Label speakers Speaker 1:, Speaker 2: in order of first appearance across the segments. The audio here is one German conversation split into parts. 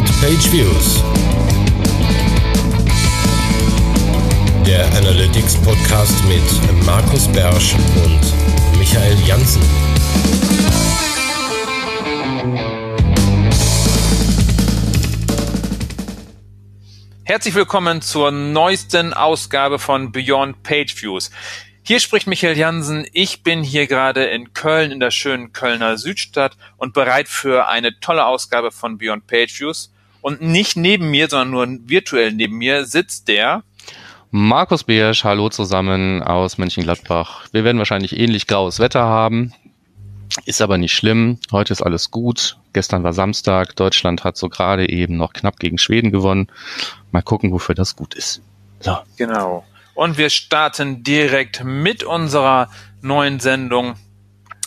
Speaker 1: Beyond Page Views. Der Analytics Podcast mit Markus Bersch und Michael Janssen.
Speaker 2: Herzlich willkommen zur neuesten Ausgabe von Beyond Page Views. Hier spricht Michael Jansen. Ich bin hier gerade in Köln, in der schönen Kölner Südstadt und bereit für eine tolle Ausgabe von Beyond Page Views. Und nicht neben mir, sondern nur virtuell neben mir sitzt der
Speaker 3: Markus Beersch, hallo zusammen aus Mönchengladbach. Wir werden wahrscheinlich ähnlich graues Wetter haben. Ist aber nicht schlimm. Heute ist alles gut. Gestern war Samstag. Deutschland hat so gerade eben noch knapp gegen Schweden gewonnen. Mal gucken, wofür das gut ist.
Speaker 2: So. Genau. Und wir starten direkt mit unserer neuen Sendung.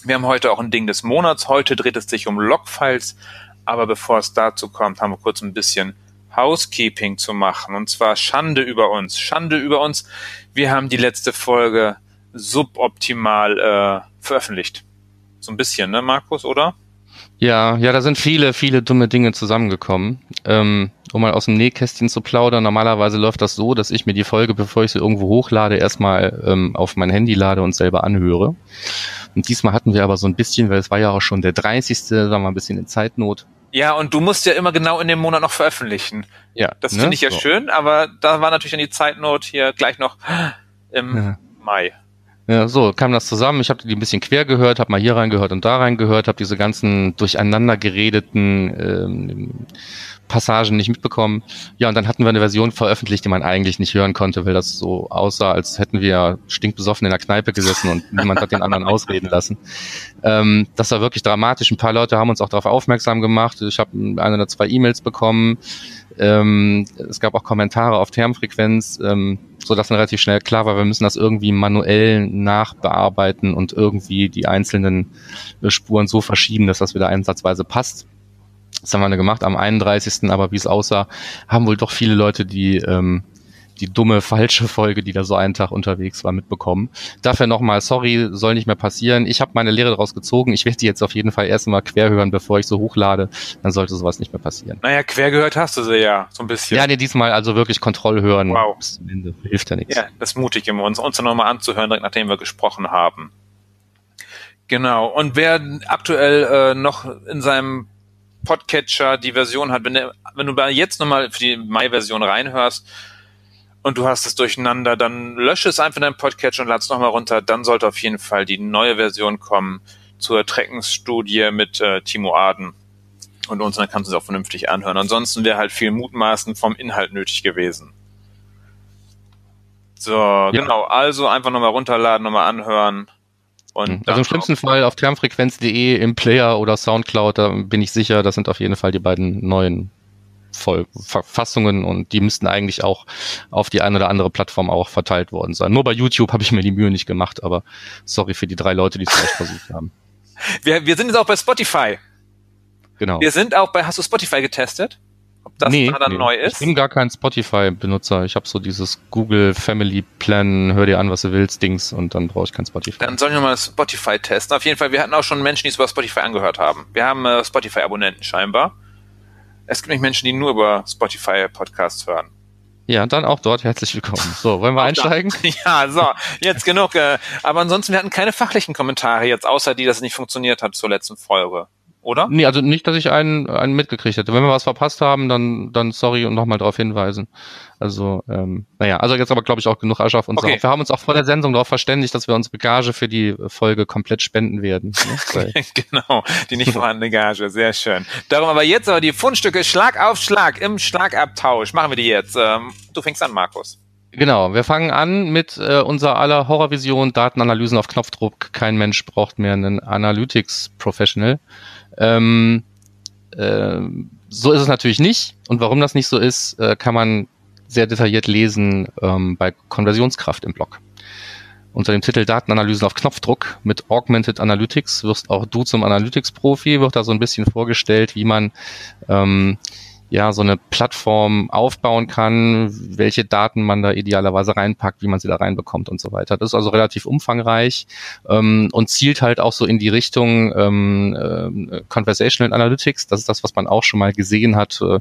Speaker 2: Wir haben heute auch ein Ding des Monats. Heute dreht es sich um Logfiles. Aber bevor es dazu kommt, haben wir kurz ein bisschen Housekeeping zu machen. Und zwar Schande über uns. Schande über uns. Wir haben die letzte Folge suboptimal äh, veröffentlicht. So ein bisschen, ne, Markus, oder?
Speaker 3: Ja, ja, da sind viele, viele dumme Dinge zusammengekommen. Ähm, um mal aus dem Nähkästchen zu plaudern, normalerweise läuft das so, dass ich mir die Folge, bevor ich sie irgendwo hochlade, erstmal ähm, auf mein Handy lade und selber anhöre. Und diesmal hatten wir aber so ein bisschen, weil es war ja auch schon der 30. sagen wir ein bisschen in Zeitnot.
Speaker 2: Ja, und du musst ja immer genau in dem Monat noch veröffentlichen. Ja. Das ne? finde ich ja so. schön, aber da war natürlich dann die Zeitnot hier gleich noch im ja. Mai.
Speaker 3: Ja, so kam das zusammen. Ich habe die ein bisschen quer gehört, habe mal hier reingehört und da reingehört, habe diese ganzen durcheinander geredeten ähm, Passagen nicht mitbekommen. Ja, und dann hatten wir eine Version veröffentlicht, die man eigentlich nicht hören konnte, weil das so aussah, als hätten wir stinkbesoffen in der Kneipe gesessen und niemand hat den anderen ausreden lassen. Ähm, das war wirklich dramatisch. Ein paar Leute haben uns auch darauf aufmerksam gemacht. Ich habe eine oder zwei E-Mails bekommen. Ähm, es gab auch Kommentare auf Termfrequenz, ähm, so dass dann relativ schnell klar war, wir müssen das irgendwie manuell nachbearbeiten und irgendwie die einzelnen Spuren so verschieben, dass das wieder einsatzweise passt. Das haben wir gemacht am 31. Aber wie es aussah, haben wohl doch viele Leute die ähm, die dumme falsche Folge, die da so einen Tag unterwegs war, mitbekommen. Dafür nochmal, sorry, soll nicht mehr passieren. Ich habe meine Lehre daraus gezogen. Ich werde die jetzt auf jeden Fall erstmal quer hören, bevor ich so hochlade. Dann sollte sowas nicht mehr passieren.
Speaker 2: Naja, quer gehört hast du sie ja, so ein bisschen.
Speaker 3: Ja, nee, diesmal also wirklich Kontroll hören.
Speaker 2: Wow. Bis zum Ende. Hilft ja nichts. Ja, das ist mutig immer, uns, uns nochmal anzuhören, direkt nachdem wir gesprochen haben. Genau. Und wer aktuell äh, noch in seinem Podcatcher die Version hat, wenn, der, wenn du jetzt nochmal für die Mai-Version reinhörst und du hast es durcheinander, dann lösche es einfach in deinem Podcatcher und lad es nochmal runter. Dann sollte auf jeden Fall die neue Version kommen zur Treckensstudie mit äh, Timo Aden und uns, dann kannst du es auch vernünftig anhören. Ansonsten wäre halt viel Mutmaßen vom Inhalt nötig gewesen. So, ja. genau. Also einfach nochmal runterladen, nochmal anhören.
Speaker 3: Und mhm. also im schlimmsten Fall auf termfrequenz.de im Player oder Soundcloud, da bin ich sicher, das sind auf jeden Fall die beiden neuen Voll Verfassungen und die müssten eigentlich auch auf die eine oder andere Plattform auch verteilt worden sein. Nur bei YouTube habe ich mir die Mühe nicht gemacht, aber sorry für die drei Leute, die es vielleicht versucht haben.
Speaker 2: Wir, wir sind jetzt auch bei Spotify.
Speaker 3: Genau.
Speaker 2: Wir sind auch bei, hast du Spotify getestet?
Speaker 3: ob das nee, dann nee. neu ist. Ich bin gar kein Spotify-Benutzer. Ich habe so dieses Google Family Plan, hör dir an, was du willst, Dings und dann brauche ich kein Spotify.
Speaker 2: Dann soll ich nochmal Spotify testen. Auf jeden Fall, wir hatten auch schon Menschen, die es über Spotify angehört haben. Wir haben äh, Spotify-Abonnenten scheinbar. Es gibt nicht Menschen, die nur über Spotify Podcasts hören.
Speaker 3: Ja, dann auch dort herzlich willkommen. So, wollen wir einsteigen?
Speaker 2: Ja, so, jetzt genug. Äh, aber ansonsten, wir hatten keine fachlichen Kommentare jetzt, außer die, dass es nicht funktioniert hat zur letzten Folge oder?
Speaker 3: Nee, also nicht, dass ich einen, einen mitgekriegt hätte. Wenn wir was verpasst haben, dann, dann sorry und nochmal darauf hinweisen. Also, ähm, naja, also jetzt aber glaube ich auch genug Asche auf uns okay. Wir haben uns auch vor der Sendung darauf verständigt, dass wir unsere Gage für die Folge komplett spenden werden.
Speaker 2: Ne? genau, die nicht vorhandene Gage, sehr schön. Darum aber jetzt aber die Fundstücke Schlag auf Schlag im Schlagabtausch. Machen wir die jetzt. Ähm, du fängst an, Markus.
Speaker 3: Genau, wir fangen an mit äh, unserer aller Horrorvision, Datenanalysen auf Knopfdruck. Kein Mensch braucht mehr einen Analytics Professional. Ähm, äh, so ist es natürlich nicht. Und warum das nicht so ist, äh, kann man sehr detailliert lesen ähm, bei Konversionskraft im Blog. Unter dem Titel Datenanalysen auf Knopfdruck mit Augmented Analytics wirst auch du zum Analytics-Profi, wird da so ein bisschen vorgestellt, wie man ähm, ja so eine Plattform aufbauen kann, welche Daten man da idealerweise reinpackt, wie man sie da reinbekommt und so weiter. Das ist also relativ umfangreich ähm, und zielt halt auch so in die Richtung ähm, äh, Conversational Analytics. Das ist das, was man auch schon mal gesehen hat. Äh,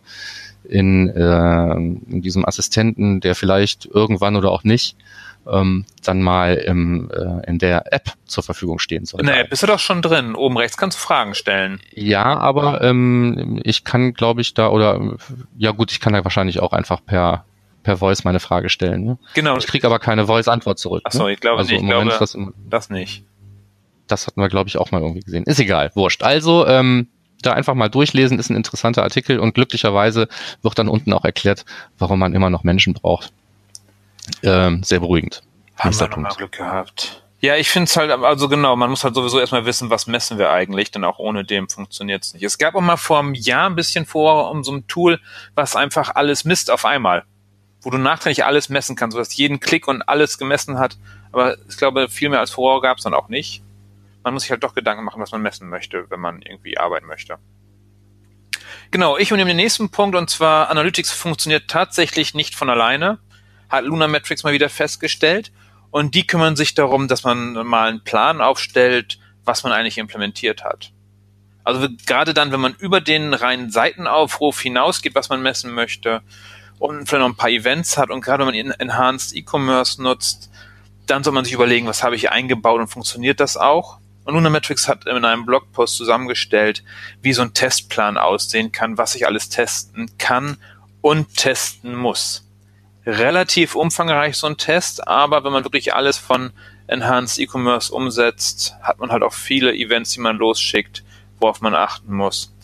Speaker 3: in, äh, in diesem Assistenten, der vielleicht irgendwann oder auch nicht ähm, dann mal im, äh, in der App zur Verfügung stehen soll.
Speaker 2: In der App bist du doch schon drin. Oben rechts kannst du Fragen stellen.
Speaker 3: Ja, aber ähm, ich kann, glaube ich, da oder ja gut, ich kann da wahrscheinlich auch einfach per per Voice meine Frage stellen. Ne?
Speaker 2: Genau.
Speaker 3: Ich kriege aber keine Voice-Antwort zurück.
Speaker 2: Achso,
Speaker 3: ne?
Speaker 2: ich glaube also nicht. Ich glaube, das, das nicht.
Speaker 3: Das hatten wir, glaube ich, auch mal irgendwie gesehen. Ist egal, wurscht. Also, ähm, da einfach mal durchlesen, ist ein interessanter Artikel und glücklicherweise wird dann unten auch erklärt, warum man immer noch Menschen braucht. Ähm, sehr beruhigend.
Speaker 2: Haben wir Punkt. Glück gehabt. Ja, ich finde es halt, also genau, man muss halt sowieso erstmal wissen, was messen wir eigentlich, denn auch ohne dem funktioniert es nicht. Es gab auch mal vor einem Jahr ein bisschen vor um so ein Tool, was einfach alles misst auf einmal. Wo du nachträglich alles messen kannst, sodass jeden Klick und alles gemessen hat. Aber ich glaube, viel mehr als vorher gab es dann auch nicht man muss sich halt doch Gedanken machen, was man messen möchte, wenn man irgendwie arbeiten möchte. Genau, ich übernehme den nächsten Punkt und zwar Analytics funktioniert tatsächlich nicht von alleine, hat Lunametrics mal wieder festgestellt und die kümmern sich darum, dass man mal einen Plan aufstellt, was man eigentlich implementiert hat. Also gerade dann, wenn man über den reinen Seitenaufruf hinausgeht, was man messen möchte und vielleicht noch ein paar Events hat und gerade wenn man Enhanced E-Commerce nutzt, dann soll man sich überlegen, was habe ich eingebaut und funktioniert das auch? Und Lunametrics hat in einem Blogpost zusammengestellt, wie so ein Testplan aussehen kann, was ich alles testen kann und testen muss. Relativ umfangreich so ein Test, aber wenn man wirklich alles von Enhanced E-Commerce umsetzt, hat man halt auch viele Events, die man losschickt, worauf man achten muss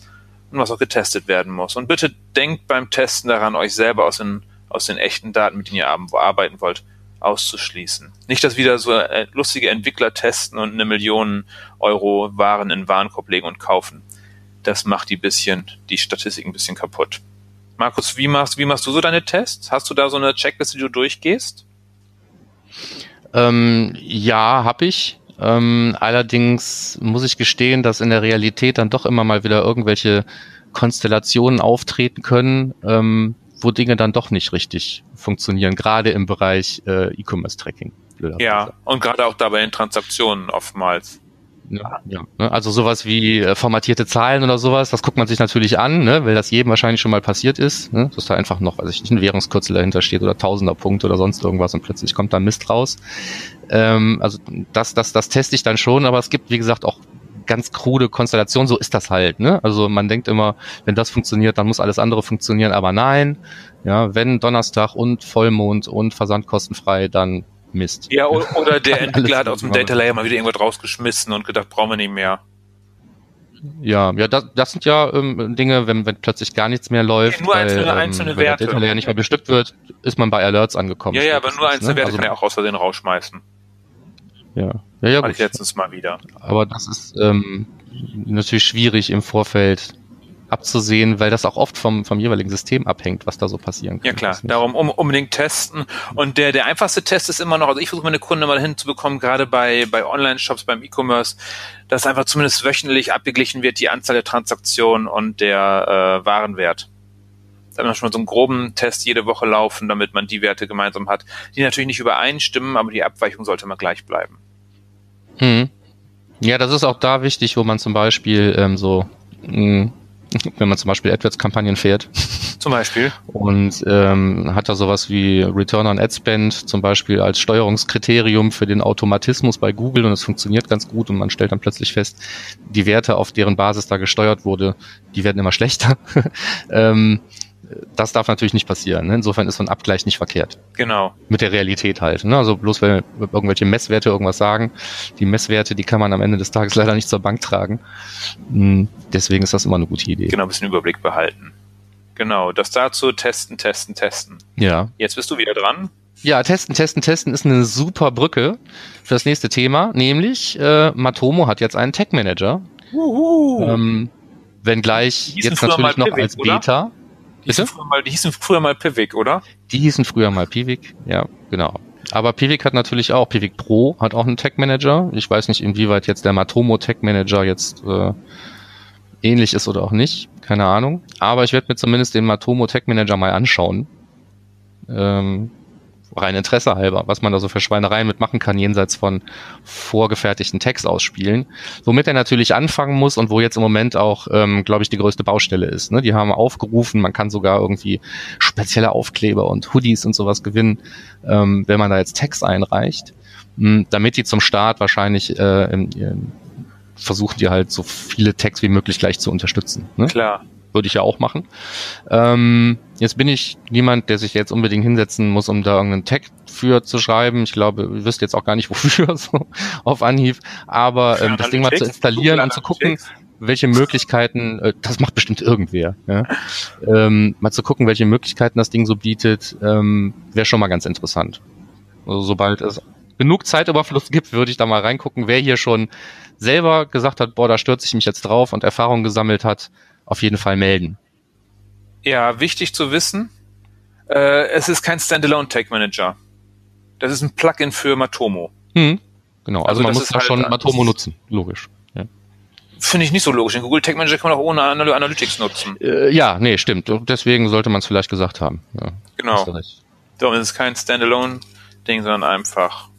Speaker 2: und was auch getestet werden muss. Und bitte denkt beim Testen daran, euch selber aus den, aus den echten Daten, mit denen ihr arbeiten wollt, auszuschließen. Nicht, dass wieder so äh, lustige Entwickler testen und eine Million Euro Waren in Warenkorb legen und kaufen. Das macht die bisschen, die Statistik ein bisschen kaputt. Markus, wie machst, wie machst du so deine Tests? Hast du da so eine Checkliste, die du durchgehst?
Speaker 3: Ähm, ja, habe ich. Ähm, allerdings muss ich gestehen, dass in der Realität dann doch immer mal wieder irgendwelche Konstellationen auftreten können, ähm, wo Dinge dann doch nicht richtig funktionieren, gerade im Bereich äh, E-Commerce-Tracking.
Speaker 2: Ja, und gerade auch dabei in Transaktionen oftmals.
Speaker 3: Ja, ja. Ne? Also sowas wie äh, formatierte Zahlen oder sowas, das guckt man sich natürlich an, ne, weil das jedem wahrscheinlich schon mal passiert ist, ne, dass da einfach noch, weiß ich nicht, ein Währungskürzel dahinter steht oder tausender Punkt oder sonst irgendwas und plötzlich kommt da Mist raus. Ähm, also das, das, das teste ich dann schon, aber es gibt, wie gesagt, auch ganz krude Konstellation, so ist das halt. Ne? Also man denkt immer, wenn das funktioniert, dann muss alles andere funktionieren, aber nein. Ja, wenn Donnerstag und Vollmond und versandkostenfrei, dann Mist.
Speaker 2: Ja, oder der Entwickler hat aus dem Data Layer mal wieder irgendwas rausgeschmissen und gedacht, brauchen wir nicht mehr.
Speaker 3: Ja, ja, das, das sind ja ähm, Dinge, wenn, wenn plötzlich gar nichts mehr läuft,
Speaker 2: ja, nur einzelne, weil, ähm, einzelne weil Werte.
Speaker 3: der Data Layer nicht mehr bestückt wird, ist man bei Alerts angekommen.
Speaker 2: Ja, ja, aber nur einzelne ne? Werte also, kann er auch aus Versehen rausschmeißen.
Speaker 3: Ja, ja, ja.
Speaker 2: Gut. ich letztens mal wieder.
Speaker 3: Aber das ist ähm, natürlich schwierig im Vorfeld abzusehen, weil das auch oft vom, vom jeweiligen System abhängt, was da so passieren kann.
Speaker 2: Ja klar, darum um, unbedingt testen. Und der, der einfachste Test ist immer noch, also ich versuche meine Kunden mal hinzubekommen, gerade bei, bei Online-Shops, beim E-Commerce, dass einfach zumindest wöchentlich abgeglichen wird die Anzahl der Transaktionen und der äh, Warenwert. Da hat man schon mal so einen groben Test jede Woche laufen, damit man die Werte gemeinsam hat, die natürlich nicht übereinstimmen, aber die Abweichung sollte immer gleich bleiben.
Speaker 3: Hm. Ja, das ist auch da wichtig, wo man zum Beispiel ähm, so, mh, hm, wenn man zum Beispiel AdWords-Kampagnen fährt.
Speaker 2: Zum Beispiel.
Speaker 3: Und ähm, hat da sowas wie Return on Ad Spend zum Beispiel als Steuerungskriterium für den Automatismus bei Google und es funktioniert ganz gut und man stellt dann plötzlich fest, die Werte, auf deren Basis da gesteuert wurde, die werden immer schlechter. ähm, das darf natürlich nicht passieren. Ne? Insofern ist so ein Abgleich nicht verkehrt.
Speaker 2: Genau.
Speaker 3: Mit der Realität halt. Ne? Also bloß weil irgendwelche Messwerte irgendwas sagen, die Messwerte, die kann man am Ende des Tages leider nicht zur Bank tragen. Hm, deswegen ist das immer eine gute Idee.
Speaker 2: Genau, ein bisschen Überblick behalten. Genau, das dazu testen, testen, testen.
Speaker 3: Ja.
Speaker 2: Jetzt bist du wieder dran.
Speaker 3: Ja, testen, testen, testen ist eine super Brücke für das nächste Thema, nämlich äh, Matomo hat jetzt einen Tech Manager.
Speaker 2: Uhu.
Speaker 3: Ähm, wenngleich jetzt natürlich noch als Beta. Oder?
Speaker 2: Die hießen, früher mal, die hießen früher mal Pivik, oder?
Speaker 3: Die hießen früher mal Pivik, ja, genau. Aber Pivik hat natürlich auch, Pivik Pro hat auch einen Tech Manager. Ich weiß nicht, inwieweit jetzt der Matomo Tech Manager jetzt äh, ähnlich ist oder auch nicht, keine Ahnung. Aber ich werde mir zumindest den Matomo Tech Manager mal anschauen. Ähm, rein Interesse halber, was man da so für Schweinereien mitmachen kann, jenseits von vorgefertigten Text ausspielen. Womit er natürlich anfangen muss und wo jetzt im Moment auch, ähm, glaube ich, die größte Baustelle ist. Ne? Die haben aufgerufen, man kann sogar irgendwie spezielle Aufkleber und Hoodies und sowas gewinnen, ähm, wenn man da jetzt Text einreicht. Hm, damit die zum Start wahrscheinlich äh, im, im, versuchen die halt so viele Tags wie möglich gleich zu unterstützen.
Speaker 2: Ne? Klar
Speaker 3: würde ich ja auch machen. Ähm, jetzt bin ich niemand, der sich jetzt unbedingt hinsetzen muss, um da irgendeinen Tag für zu schreiben. Ich glaube, ihr wisst jetzt auch gar nicht, wofür, so auf Anhieb. Aber ähm, das Ding mal zu installieren und zu gucken, welche Möglichkeiten, äh, das macht bestimmt irgendwer, ja? ähm, mal zu gucken, welche Möglichkeiten das Ding so bietet, ähm, wäre schon mal ganz interessant. Also sobald es genug Zeitüberfluss gibt, würde ich da mal reingucken, wer hier schon selber gesagt hat, boah, da stürze ich mich jetzt drauf und Erfahrung gesammelt hat, auf jeden Fall melden.
Speaker 2: Ja, wichtig zu wissen, äh, es ist kein Standalone Tag Manager. Das ist ein Plugin für Matomo.
Speaker 3: Hm, genau, also, also man muss da halt schon Matomo nutzen, logisch. Ja.
Speaker 2: Finde ich nicht so logisch. Den Google Tag Manager kann man auch ohne Analytics nutzen.
Speaker 3: Äh, ja, nee, stimmt. Deswegen sollte man es vielleicht gesagt haben. Ja,
Speaker 2: genau. Darum ist es kein Standalone-Ding, sondern einfach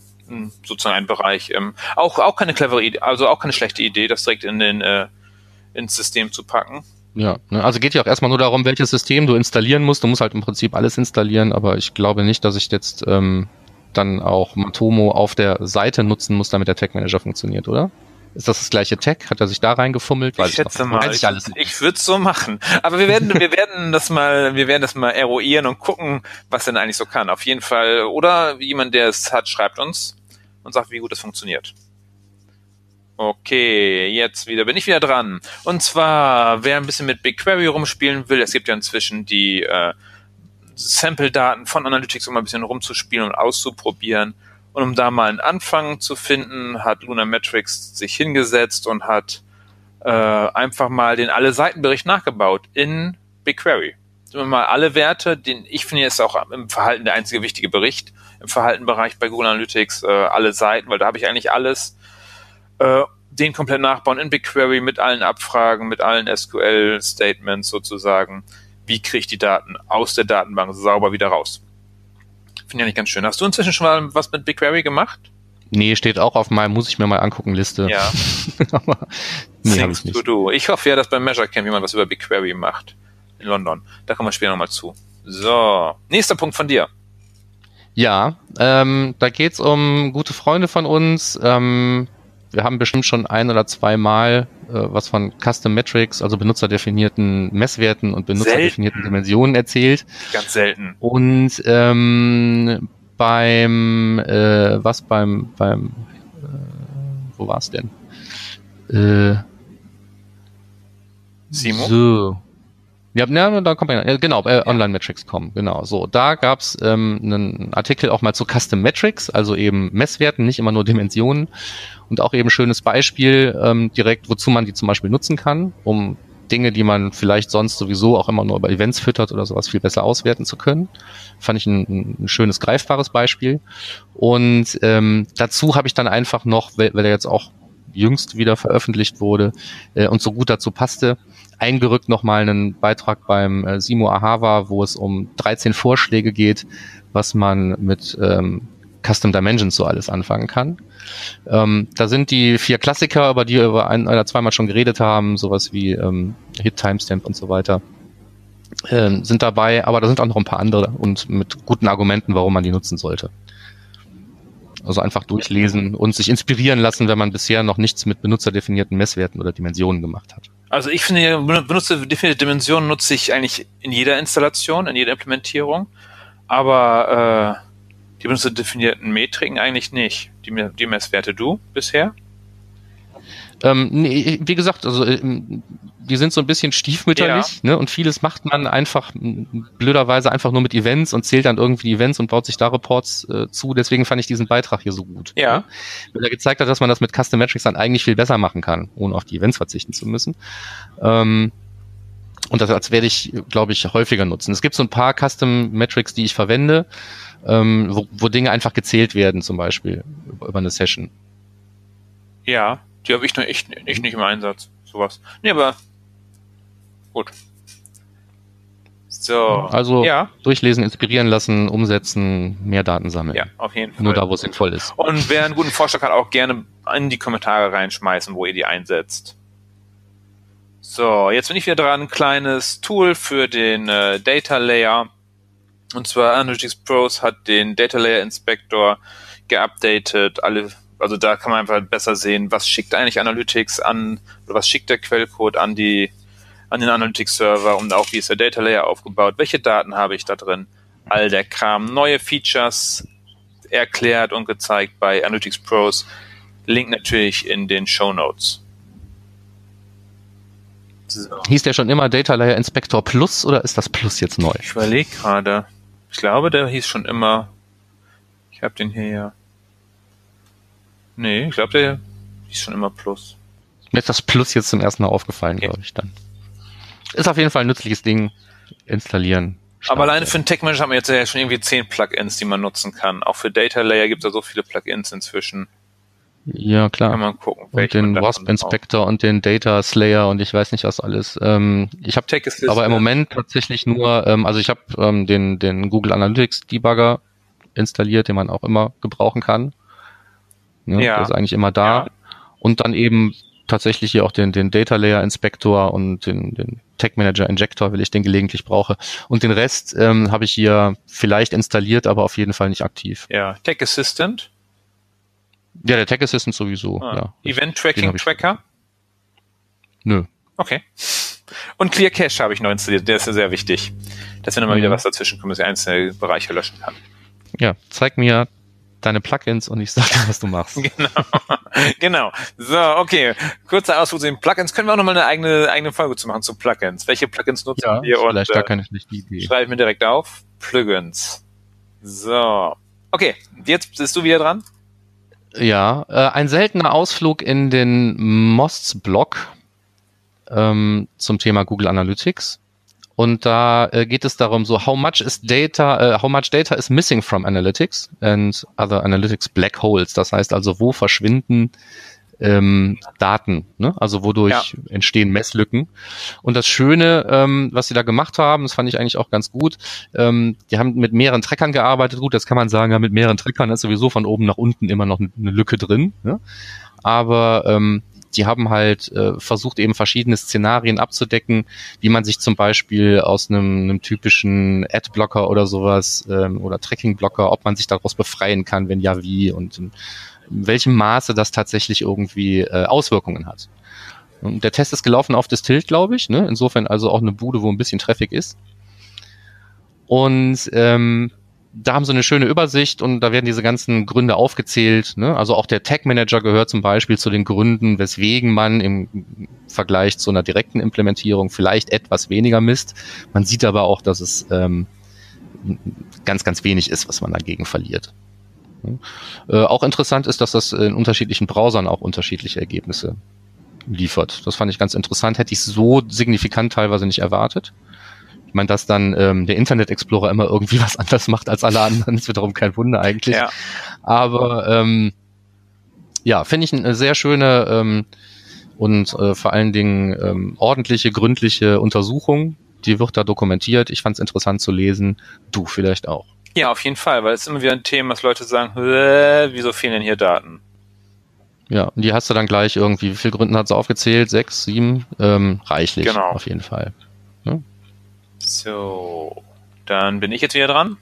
Speaker 2: sozusagen ein Bereich. Ähm, auch, auch keine clevere Idee, also auch keine schlechte Idee, das direkt in den, äh, ins System zu packen.
Speaker 3: Ja, ne, also geht ja auch erstmal nur darum, welches System du installieren musst. Du musst halt im Prinzip alles installieren, aber ich glaube nicht, dass ich jetzt ähm, dann auch Matomo auf der Seite nutzen muss, damit der Tag Manager funktioniert, oder? Ist das das gleiche Tag? Hat er sich da reingefummelt?
Speaker 2: Weiß ich schätze mal. Weiß ich alles nicht. ich würde es so machen. Aber wir werden, wir werden das mal, wir werden das mal eruieren und gucken, was denn eigentlich so kann. Auf jeden Fall. Oder jemand, der es hat, schreibt uns und sagt, wie gut das funktioniert. Okay, jetzt wieder bin ich wieder dran. Und zwar, wer ein bisschen mit BigQuery rumspielen will, es gibt ja inzwischen die äh, Sample-Daten von Analytics, um ein bisschen rumzuspielen und auszuprobieren. Und um da mal einen Anfang zu finden, hat Lunametrics sich hingesetzt und hat äh, einfach mal den Alle-Seiten-Bericht nachgebaut in BigQuery. Mal alle Werte, den ich finde, ist auch im Verhalten der einzige wichtige Bericht im Verhaltenbereich bei Google Analytics, äh, alle Seiten, weil da habe ich eigentlich alles äh, den komplett nachbauen in BigQuery mit allen Abfragen, mit allen SQL-Statements sozusagen. Wie kriege ich die Daten aus der Datenbank sauber wieder raus? Finde ich eigentlich ganz schön. Hast du inzwischen schon mal was mit BigQuery gemacht?
Speaker 3: Nee, steht auch auf meinem, muss ich mir mal angucken, Liste.
Speaker 2: Ja. Aber nee, hab ich nicht. Do. Ich hoffe ja, dass beim Measure Camp jemand was über BigQuery macht. In London. Da kommen wir später nochmal zu. So, nächster Punkt von dir.
Speaker 3: Ja, ähm, da geht's um gute Freunde von uns. Ähm, wir haben bestimmt schon ein oder zwei Mal äh, was von Custom Metrics, also benutzerdefinierten Messwerten und benutzerdefinierten selten. Dimensionen erzählt.
Speaker 2: Ganz selten.
Speaker 3: Und ähm, beim äh, was beim beim äh, wo war's denn? Äh,
Speaker 2: Simo?
Speaker 3: So. Ja, ja, da kommt man, genau, äh, Online-Metrics.com, genau. So, da gab's ähm, einen Artikel auch mal zu Custom Metrics, also eben Messwerten, nicht immer nur Dimensionen und auch eben schönes Beispiel ähm, direkt, wozu man die zum Beispiel nutzen kann, um Dinge, die man vielleicht sonst sowieso auch immer nur über Events füttert oder sowas viel besser auswerten zu können. Fand ich ein, ein schönes, greifbares Beispiel. Und ähm, dazu habe ich dann einfach noch, weil, weil er jetzt auch jüngst wieder veröffentlicht wurde äh, und so gut dazu passte, eingerückt nochmal einen Beitrag beim äh, Simo Ahava, wo es um 13 Vorschläge geht, was man mit ähm, Custom Dimensions so alles anfangen kann. Ähm, da sind die vier Klassiker, über die wir über ein oder zweimal schon geredet haben, sowas wie ähm, Hit Timestamp und so weiter, ähm, sind dabei, aber da sind auch noch ein paar andere und mit guten Argumenten, warum man die nutzen sollte. Also einfach durchlesen und sich inspirieren lassen, wenn man bisher noch nichts mit benutzerdefinierten Messwerten oder Dimensionen gemacht hat.
Speaker 2: Also ich finde, benutzerdefinierte Dimensionen nutze ich eigentlich in jeder Installation, in jeder Implementierung, aber äh, die benutzerdefinierten Metriken eigentlich nicht. Die, die Messwerte du bisher?
Speaker 3: Ähm, nee, wie gesagt, also äh, die sind so ein bisschen stiefmütterlich, ja. ne? Und vieles macht man einfach blöderweise einfach nur mit Events und zählt dann irgendwie Events und baut sich da Reports äh, zu. Deswegen fand ich diesen Beitrag hier so gut.
Speaker 2: Ja. Ne?
Speaker 3: Weil er gezeigt hat, dass man das mit Custom Metrics dann eigentlich viel besser machen kann, ohne auf die Events verzichten zu müssen. Ähm, und das als werde ich, glaube ich, häufiger nutzen. Es gibt so ein paar Custom Metrics, die ich verwende, ähm, wo, wo Dinge einfach gezählt werden, zum Beispiel über eine Session.
Speaker 2: Ja, die habe ich noch echt, echt nicht im Einsatz. Sowas. Nee, aber gut.
Speaker 3: So. Also ja. durchlesen, inspirieren lassen, umsetzen, mehr Daten sammeln.
Speaker 2: Ja, auf jeden Fall.
Speaker 3: Nur da, wo es sinnvoll ist.
Speaker 2: Und wer einen guten Vorschlag hat, auch gerne in die Kommentare reinschmeißen, wo ihr die einsetzt. So, jetzt bin ich wieder dran. Ein kleines Tool für den äh, Data Layer. Und zwar Analytics Pros hat den Data Layer Inspector geupdatet. Alle, also da kann man einfach besser sehen, was schickt eigentlich Analytics an, oder was schickt der Quellcode an die an den Analytics-Server und auch wie ist der Data Layer aufgebaut, welche Daten habe ich da drin, all der Kram, neue Features erklärt und gezeigt bei Analytics Pros. Link natürlich in den Show Notes.
Speaker 3: So. Hieß der schon immer Data Layer Inspector Plus oder ist das Plus jetzt neu?
Speaker 2: Ich überlege gerade. Ich glaube, der hieß schon immer. Ich habe den hier ja. Nee, ich glaube, der hieß schon immer Plus.
Speaker 3: Mir ist das Plus jetzt zum ersten Mal aufgefallen, okay. glaube ich dann. Ist auf jeden Fall ein nützliches Ding. Installieren.
Speaker 2: Starten. Aber alleine für einen Tech Manager haben wir jetzt ja schon irgendwie zehn Plugins, die man nutzen kann. Auch für Data Layer gibt es ja so viele Plugins inzwischen.
Speaker 3: Ja, klar.
Speaker 2: Kann man gucken.
Speaker 3: Und den Wasp Inspector und den Data Slayer und ich weiß nicht was alles. Ähm, ich habe aber im Moment tatsächlich nur, ähm, also ich habe ähm, den, den Google Analytics Debugger installiert, den man auch immer gebrauchen kann. Ne? Ja. Der ist eigentlich immer da. Ja. Und dann eben tatsächlich hier auch den, den Data Layer Inspector und den, den Tag Manager Injector, weil ich den gelegentlich brauche. Und den Rest ähm, habe ich hier vielleicht installiert, aber auf jeden Fall nicht aktiv.
Speaker 2: Ja, Tech Assistant.
Speaker 3: Ja, der Tag Assistant sowieso.
Speaker 2: Ah. Ja. Event Tracking Tracker.
Speaker 3: Nö.
Speaker 2: Okay. Und Clear Cache habe ich noch installiert. Der ist ja sehr wichtig, dass wenn immer mhm. wieder was dazwischen kommt, dass ich einzelne Bereiche löschen kann.
Speaker 3: Ja, zeig mir deine Plugins und ich sage dir, was du machst.
Speaker 2: Genau. genau. So, okay. Kurzer Ausflug zu den Plugins. Können wir auch nochmal eine eigene, eigene Folge zu machen zu Plugins. Welche Plugins nutzen ja, wir?
Speaker 3: Vielleicht und, gar äh, keine schlechte Idee.
Speaker 2: Schreibe ich mir direkt auf. Plugins. So. Okay, jetzt bist du wieder dran.
Speaker 3: Ja, äh, ein seltener Ausflug in den Mosts-Blog ähm, zum Thema Google Analytics. Und da äh, geht es darum, so how much is data, uh, how much data is missing from analytics and other analytics black holes. Das heißt also, wo verschwinden ähm, Daten, ne? also wodurch ja. entstehen Messlücken. Und das Schöne, ähm, was sie da gemacht haben, das fand ich eigentlich auch ganz gut, ähm, die haben mit mehreren Treckern gearbeitet. Gut, das kann man sagen, ja, mit mehreren Treckern ist sowieso von oben nach unten immer noch eine Lücke drin. Ne? Aber ähm, die haben halt äh, versucht, eben verschiedene Szenarien abzudecken, wie man sich zum Beispiel aus einem, einem typischen Adblocker oder sowas ähm, oder Tracking-Blocker, ob man sich daraus befreien kann, wenn ja, wie und in, welchem Maße das tatsächlich irgendwie äh, Auswirkungen hat. Und der Test ist gelaufen auf Distilled, glaube ich. Ne? Insofern also auch eine Bude, wo ein bisschen Traffic ist. Und ähm, da haben sie eine schöne Übersicht und da werden diese ganzen Gründe aufgezählt. Ne? Also auch der Tag Manager gehört zum Beispiel zu den Gründen, weswegen man im Vergleich zu einer direkten Implementierung vielleicht etwas weniger misst. Man sieht aber auch, dass es ähm, ganz, ganz wenig ist, was man dagegen verliert. Äh, auch interessant ist, dass das in unterschiedlichen Browsern auch unterschiedliche Ergebnisse liefert. Das fand ich ganz interessant, hätte ich so signifikant teilweise nicht erwartet. Ich meine, dass dann ähm, der Internet Explorer immer irgendwie was anders macht als alle anderen, ist wiederum kein Wunder eigentlich. Ja. Aber ähm, ja, finde ich eine sehr schöne ähm, und äh, vor allen Dingen ähm, ordentliche, gründliche Untersuchung. Die wird da dokumentiert. Ich fand es interessant zu lesen. Du vielleicht auch.
Speaker 2: Ja, auf jeden Fall, weil es ist immer wieder ein Thema, dass Leute sagen, wieso fehlen denn hier Daten?
Speaker 3: Ja, und die hast du dann gleich irgendwie, wie viele Gründe hat sie aufgezählt? Sechs, sieben? Ähm, reichlich, genau. auf jeden Fall.
Speaker 2: So, dann bin ich jetzt wieder dran.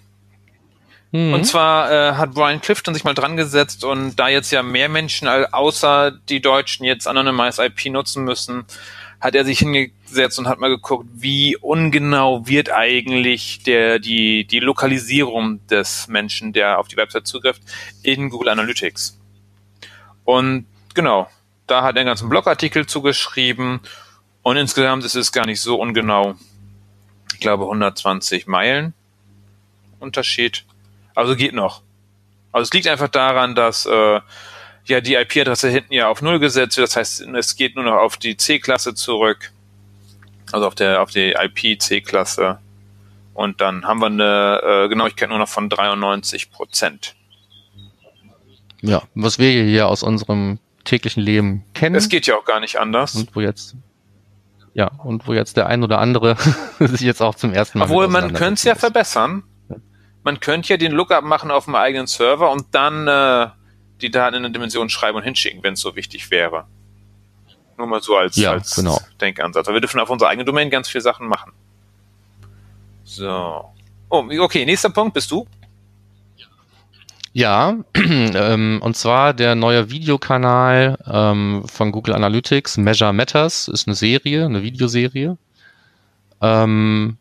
Speaker 2: Mhm. Und zwar äh, hat Brian Clifton sich mal dran gesetzt und da jetzt ja mehr Menschen außer die Deutschen jetzt Anonymized IP nutzen müssen, hat er sich hingesetzt und hat mal geguckt, wie ungenau wird eigentlich der, die, die Lokalisierung des Menschen, der auf die Website zugreift, in Google Analytics. Und genau, da hat er einen ganzen Blogartikel zugeschrieben und insgesamt ist es gar nicht so ungenau ich glaube 120 Meilen Unterschied. Also geht noch. Also es liegt einfach daran, dass äh, ja die IP-Adresse hinten ja auf Null gesetzt wird. Das heißt, es geht nur noch auf die C-Klasse zurück. Also auf der auf die IP-C-Klasse. Und dann haben wir eine äh, Genauigkeit nur noch von 93 Prozent.
Speaker 3: Ja, was wir hier aus unserem täglichen Leben kennen.
Speaker 2: Es geht ja auch gar nicht anders.
Speaker 3: Und wo jetzt ja, und wo jetzt der ein oder andere sich jetzt auch zum ersten Mal.
Speaker 2: Obwohl man könnte es ja verbessern. Man könnte ja den Lookup machen auf dem eigenen Server und dann äh, die Daten in eine Dimension schreiben und hinschicken, wenn es so wichtig wäre. Nur mal so als,
Speaker 3: ja,
Speaker 2: als
Speaker 3: genau.
Speaker 2: Denkansatz. Aber wir dürfen auf unserer eigenen Domain ganz viele Sachen machen. So. Oh, okay, nächster Punkt bist du.
Speaker 3: Ja, ähm, und zwar der neue Videokanal ähm, von Google Analytics, Measure Matters, ist eine Serie, eine Videoserie. Ähm,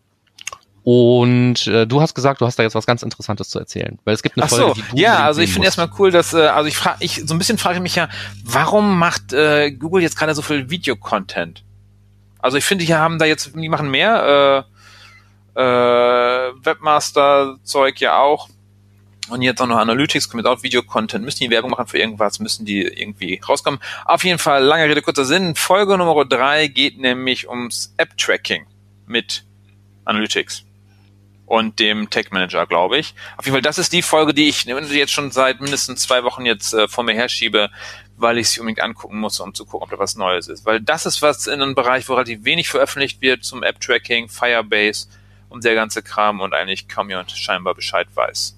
Speaker 3: und äh, du hast gesagt, du hast da jetzt was ganz Interessantes zu erzählen, weil es gibt eine
Speaker 2: Ach
Speaker 3: Folge,
Speaker 2: so, die du ja, also ich finde erstmal cool, dass äh, also ich frage, ich so ein bisschen frage ich mich ja, warum macht äh, Google jetzt gerade so viel Videocontent? Also ich finde, die haben da jetzt, die machen mehr äh, äh, Webmaster-Zeug ja auch und jetzt auch noch Analytics, kommt auch Video-Content. Müssen die Werbung machen für irgendwas, müssen die irgendwie rauskommen. Auf jeden Fall, lange Rede, kurzer Sinn. Folge Nummer drei geht nämlich ums App-Tracking mit Analytics und dem Tech Manager, glaube ich. Auf jeden Fall, das ist die Folge, die ich jetzt schon seit mindestens zwei Wochen jetzt äh, vor mir herschiebe, weil ich sie unbedingt angucken muss, um zu gucken, ob da was Neues ist. Weil das ist was in einem Bereich, wo relativ wenig veröffentlicht wird zum App-Tracking, Firebase und der ganze Kram und eigentlich kaum jemand scheinbar Bescheid weiß.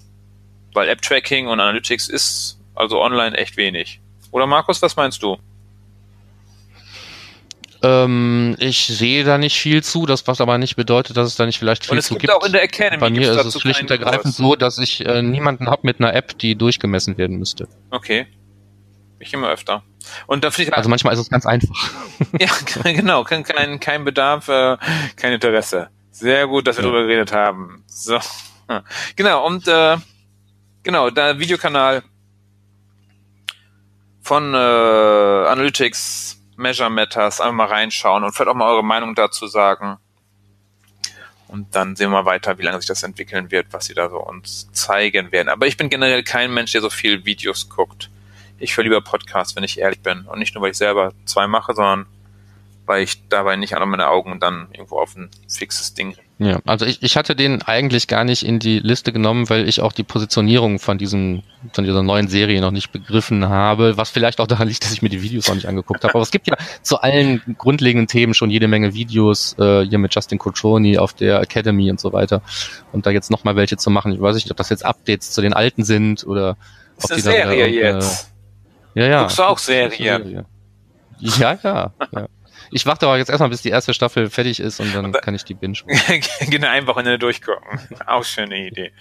Speaker 2: Weil App-Tracking und Analytics ist also online echt wenig. Oder Markus, was meinst du?
Speaker 3: Ähm, ich sehe da nicht viel zu, das was aber nicht bedeutet, dass es da nicht vielleicht viel
Speaker 2: und es
Speaker 3: zu
Speaker 2: gibt.
Speaker 3: gibt.
Speaker 2: auch in der Academy.
Speaker 3: Bei mir ist es schlicht und ergreifend so, dass ich äh, niemanden habe mit einer App, die durchgemessen werden müsste.
Speaker 2: Okay. Ich immer öfter. Und da ich,
Speaker 3: also manchmal ist es ganz einfach.
Speaker 2: ja, genau, kein, kein, kein Bedarf, äh, kein Interesse. Sehr gut, dass wir ja. darüber geredet haben. So. Genau, und äh, genau, der Videokanal von äh, Analytics Measure Matters, einfach mal reinschauen und vielleicht auch mal eure Meinung dazu sagen. Und dann sehen wir weiter, wie lange sich das entwickeln wird, was sie da so uns zeigen werden. Aber ich bin generell kein Mensch, der so viel Videos guckt. Ich höre lieber Podcasts, wenn ich ehrlich bin. Und nicht nur, weil ich selber zwei mache, sondern weil ich dabei nicht an meine Augen dann irgendwo auf ein fixes Ding
Speaker 3: ja, also ich, ich hatte den eigentlich gar nicht in die Liste genommen, weil ich auch die Positionierung von diesem, von dieser neuen Serie noch nicht begriffen habe, was vielleicht auch daran liegt, dass ich mir die Videos noch nicht angeguckt habe. Aber es gibt ja zu allen grundlegenden Themen schon jede Menge Videos, äh, hier mit Justin Cotroni auf der Academy und so weiter. Und da jetzt nochmal welche zu machen, ich weiß nicht, ob das jetzt Updates zu den alten sind oder
Speaker 2: ob die Serie da, jetzt.
Speaker 3: Äh, ja, ja.
Speaker 2: Guckst du auch Serie?
Speaker 3: Serie. Ja, ja, ja. Ich warte aber jetzt erstmal, bis die erste Staffel fertig ist und dann und kann ich die binge.
Speaker 2: genau, einfach in der durchgucken. Auch schöne Idee.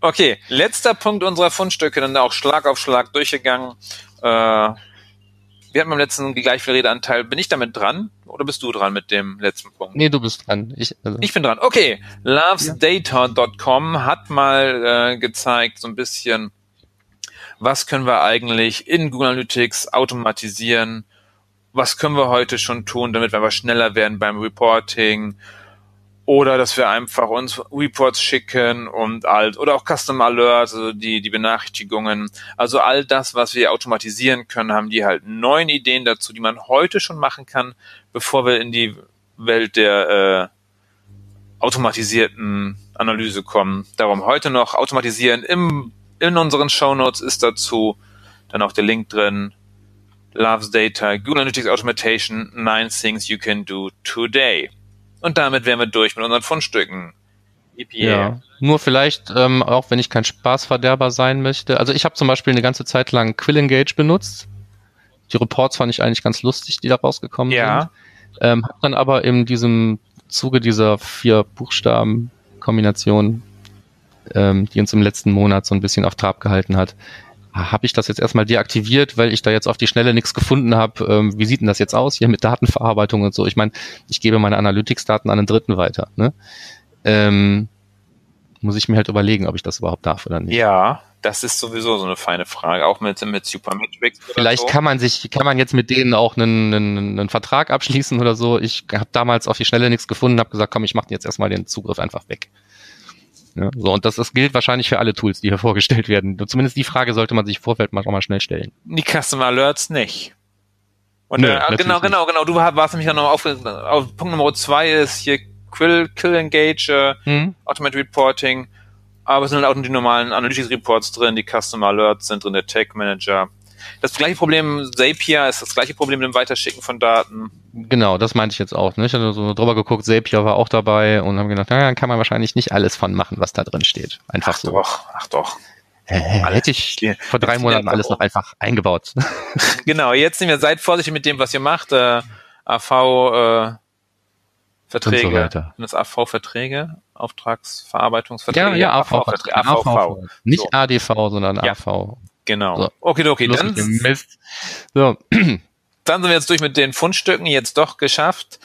Speaker 2: Okay, letzter Punkt unserer Fundstücke, dann auch Schlag auf Schlag durchgegangen. Äh, wir hatten beim letzten gleich viel Redeanteil. Bin ich damit dran oder bist du dran mit dem letzten Punkt?
Speaker 3: Nee, du bist dran.
Speaker 2: Ich, also. ich bin dran. Okay, lovesdata.com hat mal äh, gezeigt so ein bisschen, was können wir eigentlich in Google Analytics automatisieren, was können wir heute schon tun, damit wir aber schneller werden beim Reporting oder dass wir einfach uns Reports schicken und alt oder auch Custom Alerts, also die, die Benachrichtigungen. Also all das, was wir automatisieren können, haben die halt neun Ideen dazu, die man heute schon machen kann, bevor wir in die Welt der äh, automatisierten Analyse kommen. Darum heute noch automatisieren. Im, in unseren Show Notes ist dazu dann auch der Link drin Loves Data, Google Analytics Automation, Nine Things You Can Do Today. Und damit wären wir durch mit unseren Fundstücken.
Speaker 3: EPA. Ja, nur vielleicht, ähm, auch wenn ich kein Spaßverderber sein möchte. Also ich habe zum Beispiel eine ganze Zeit lang Quill Engage benutzt. Die Reports fand ich eigentlich ganz lustig, die da rausgekommen ja. sind. Ähm, hab dann aber in diesem Zuge dieser vier Buchstaben-Kombination, ähm, die uns im letzten Monat so ein bisschen auf Trab gehalten hat, habe ich das jetzt erstmal deaktiviert, weil ich da jetzt auf die Schnelle nichts gefunden habe. Ähm, wie sieht denn das jetzt aus hier mit Datenverarbeitung und so? Ich meine, ich gebe meine Analytics-Daten an einen Dritten weiter. Ne? Ähm, muss ich mir halt überlegen, ob ich das überhaupt darf oder nicht.
Speaker 2: Ja, das ist sowieso so eine feine Frage, auch mit, mit Supermetrics.
Speaker 3: Vielleicht so. kann man sich, kann man jetzt mit denen auch einen, einen, einen Vertrag abschließen oder so. Ich habe damals auf die Schnelle nichts gefunden, habe gesagt, komm, ich mache jetzt erstmal den Zugriff einfach weg. Ja, so, und das, das gilt wahrscheinlich für alle Tools, die hier vorgestellt werden. Zumindest die Frage sollte man sich vorfeld mal, auch mal schnell stellen.
Speaker 2: Die Custom Alerts nicht. Und Nö, äh, genau, genau, genau. Du warst nämlich ja noch auf, auf Punkt Nummer zwei ist hier Quill, Kill Engage, äh, hm? Automated Reporting. Aber es sind halt auch die normalen Analytics Reports drin, die Custom Alerts sind drin, der Tag Manager. Das gleiche Problem Zapier ist das gleiche Problem mit dem Weiterschicken von Daten.
Speaker 3: Genau, das meinte ich jetzt auch. Ne? Ich hatte so drüber geguckt, Zapier war auch dabei und haben gedacht, naja, kann man wahrscheinlich nicht alles von machen, was da drin steht. Einfach
Speaker 2: ach
Speaker 3: so.
Speaker 2: Doch, ach doch.
Speaker 3: Äh, hätte ich vor drei Monaten alles noch einfach eingebaut.
Speaker 2: genau, jetzt sind wir, seid vorsichtig mit dem, was ihr macht. Äh, AV äh, Verträge. Und so weiter. Das AV-Verträge, Auftragsverarbeitungsverträge.
Speaker 3: Ja, ja, AV-Verträge. AVV. AVV. Nicht so. ADV, sondern ja. AV.
Speaker 2: Genau. So. Okay, okay, dann. So. Dann sind wir jetzt durch mit den Fundstücken, jetzt doch geschafft.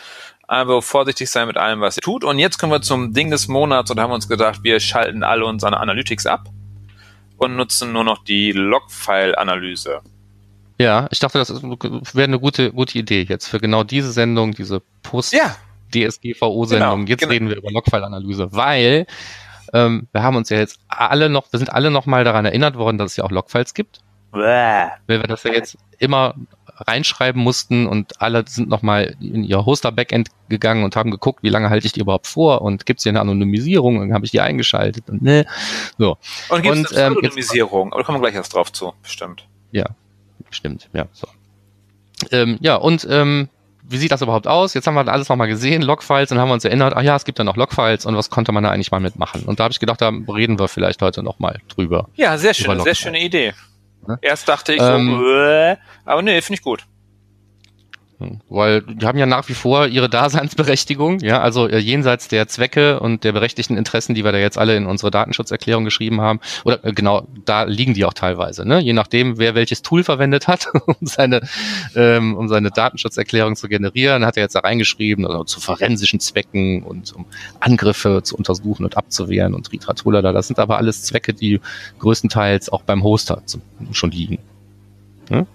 Speaker 2: Aber vorsichtig sein mit allem, was ihr tut. Und jetzt kommen wir zum Ding des Monats und haben uns gedacht, wir schalten alle unsere Analytics ab und nutzen nur noch die Logfile-Analyse.
Speaker 3: Ja, ich dachte, das wäre eine gute, gute Idee jetzt für genau diese Sendung, diese Post ja. DSGVO-Sendung. Genau, jetzt genau. reden wir über Logfile-Analyse, weil ähm, wir haben uns ja jetzt alle noch, wir sind alle noch mal daran erinnert worden, dass es ja auch Logfiles gibt. Bäh. Weil wir das ja jetzt immer reinschreiben mussten und alle sind nochmal in ihr Hoster-Backend gegangen und haben geguckt, wie lange halte ich die überhaupt vor und gibt es hier eine Anonymisierung und habe ich die eingeschaltet und ne. So.
Speaker 2: Und gibt es eine ähm, Anonymisierung? Aber da kommen wir gleich erst drauf zu, bestimmt.
Speaker 3: Ja, bestimmt, ja. So. Ähm, ja, und ähm, wie sieht das überhaupt aus? Jetzt haben wir alles nochmal gesehen, Logfiles, und haben wir uns erinnert, ach ja, es gibt ja noch Logfiles und was konnte man da eigentlich mal mitmachen? Und da habe ich gedacht, da reden wir vielleicht heute nochmal drüber.
Speaker 2: Ja, sehr schön, sehr schöne Idee. Ne? Erst dachte ich ähm, so, äh, aber nee, finde ich gut.
Speaker 3: Weil die haben ja nach wie vor ihre Daseinsberechtigung, ja, also äh, jenseits der Zwecke und der berechtigten Interessen, die wir da jetzt alle in unsere Datenschutzerklärung geschrieben haben, oder äh, genau, da liegen die auch teilweise, ne? Je nachdem, wer welches Tool verwendet hat, um seine, ähm, um seine Datenschutzerklärung zu generieren, hat er jetzt da reingeschrieben, also zu forensischen Zwecken und um Angriffe zu untersuchen und abzuwehren und Ritratulala. Das sind aber alles Zwecke, die größtenteils auch beim Hoster schon liegen. Ne?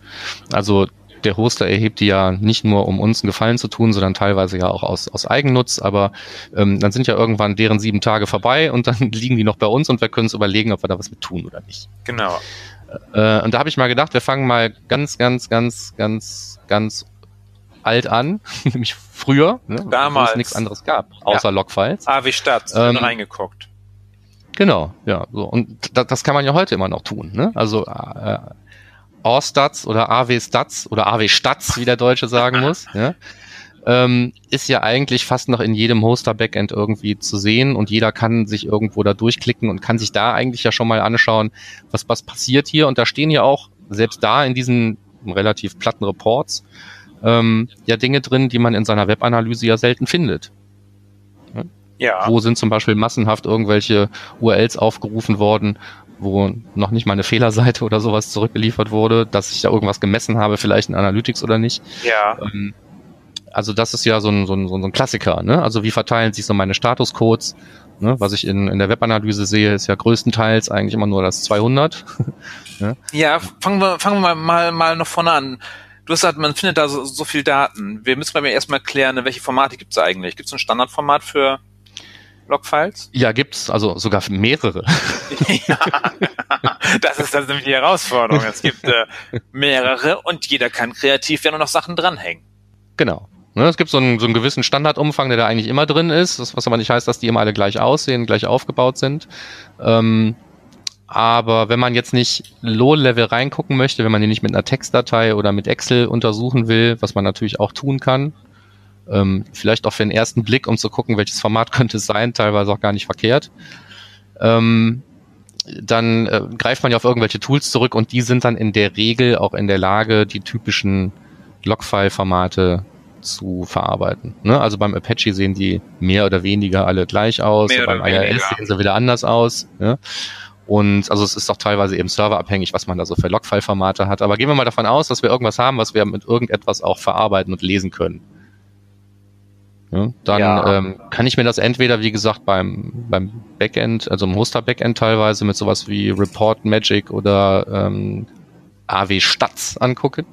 Speaker 3: Also der Hoster erhebt die ja nicht nur, um uns einen Gefallen zu tun, sondern teilweise ja auch aus, aus Eigennutz. Aber ähm, dann sind ja irgendwann deren sieben Tage vorbei und dann liegen die noch bei uns und wir können uns überlegen, ob wir da was mit tun oder nicht.
Speaker 2: Genau.
Speaker 3: Äh, und da habe ich mal gedacht, wir fangen mal ganz, ganz, ganz, ganz, ganz alt an, nämlich früher,
Speaker 2: ne, Damals. wo
Speaker 3: es nichts anderes gab, außer ja. Logfiles.
Speaker 2: Ah, wie Stadt, ähm, reingeguckt.
Speaker 3: Genau, ja. So. Und das, das kann man ja heute immer noch tun. Ne? Also äh, All-Stats oder AW-Stats oder AW-Stats, wie der Deutsche sagen muss, ja, ähm, ist ja eigentlich fast noch in jedem Hoster-Backend irgendwie zu sehen und jeder kann sich irgendwo da durchklicken und kann sich da eigentlich ja schon mal anschauen, was, was passiert hier. Und da stehen ja auch, selbst da in diesen relativ platten Reports, ähm, ja Dinge drin, die man in seiner Webanalyse ja selten findet. Ja. Wo sind zum Beispiel massenhaft irgendwelche URLs aufgerufen worden, wo noch nicht mal eine Fehlerseite oder sowas zurückgeliefert wurde, dass ich da irgendwas gemessen habe, vielleicht in Analytics oder nicht.
Speaker 2: Ja. Ähm,
Speaker 3: also das ist ja so ein, so ein, so ein Klassiker. Ne? Also wie verteilen sich so meine Statuscodes? Ne? Was ich in, in der Webanalyse sehe, ist ja größtenteils eigentlich immer nur das 200.
Speaker 2: ne? Ja, fangen wir, fangen wir mal, mal, noch vorne an. Du hast gesagt, man findet da so, so viel Daten. Wir müssen mal erstmal klären, welche Formate gibt es eigentlich? Gibt es ein Standardformat für Logfiles?
Speaker 3: Ja, gibt's, also sogar mehrere. ja,
Speaker 2: das ist das nämlich die Herausforderung. Es gibt äh, mehrere und jeder kann kreativ werden und noch Sachen dranhängen.
Speaker 3: Genau. Ne, es gibt so einen, so einen gewissen Standardumfang, der da eigentlich immer drin ist, was aber nicht heißt, dass die immer alle gleich aussehen, gleich aufgebaut sind. Ähm, aber wenn man jetzt nicht Low-Level reingucken möchte, wenn man die nicht mit einer Textdatei oder mit Excel untersuchen will, was man natürlich auch tun kann, ähm, vielleicht auch für den ersten Blick, um zu gucken, welches Format könnte es sein, teilweise auch gar nicht verkehrt. Ähm, dann äh, greift man ja auf irgendwelche Tools zurück und die sind dann in der Regel auch in der Lage, die typischen Logfile-Formate zu verarbeiten. Ne? Also beim Apache sehen die mehr oder weniger alle gleich aus, beim IRS sehen sie wieder anders aus. Ne? Und also es ist auch teilweise eben serverabhängig, was man da so für Logfile-Formate hat. Aber gehen wir mal davon aus, dass wir irgendwas haben, was wir mit irgendetwas auch verarbeiten und lesen können. Ja, dann ja. ähm, kann ich mir das entweder, wie gesagt, beim, beim Backend, also im Hoster-Backend teilweise mit sowas wie Report Magic oder ähm, AW Stats angucken.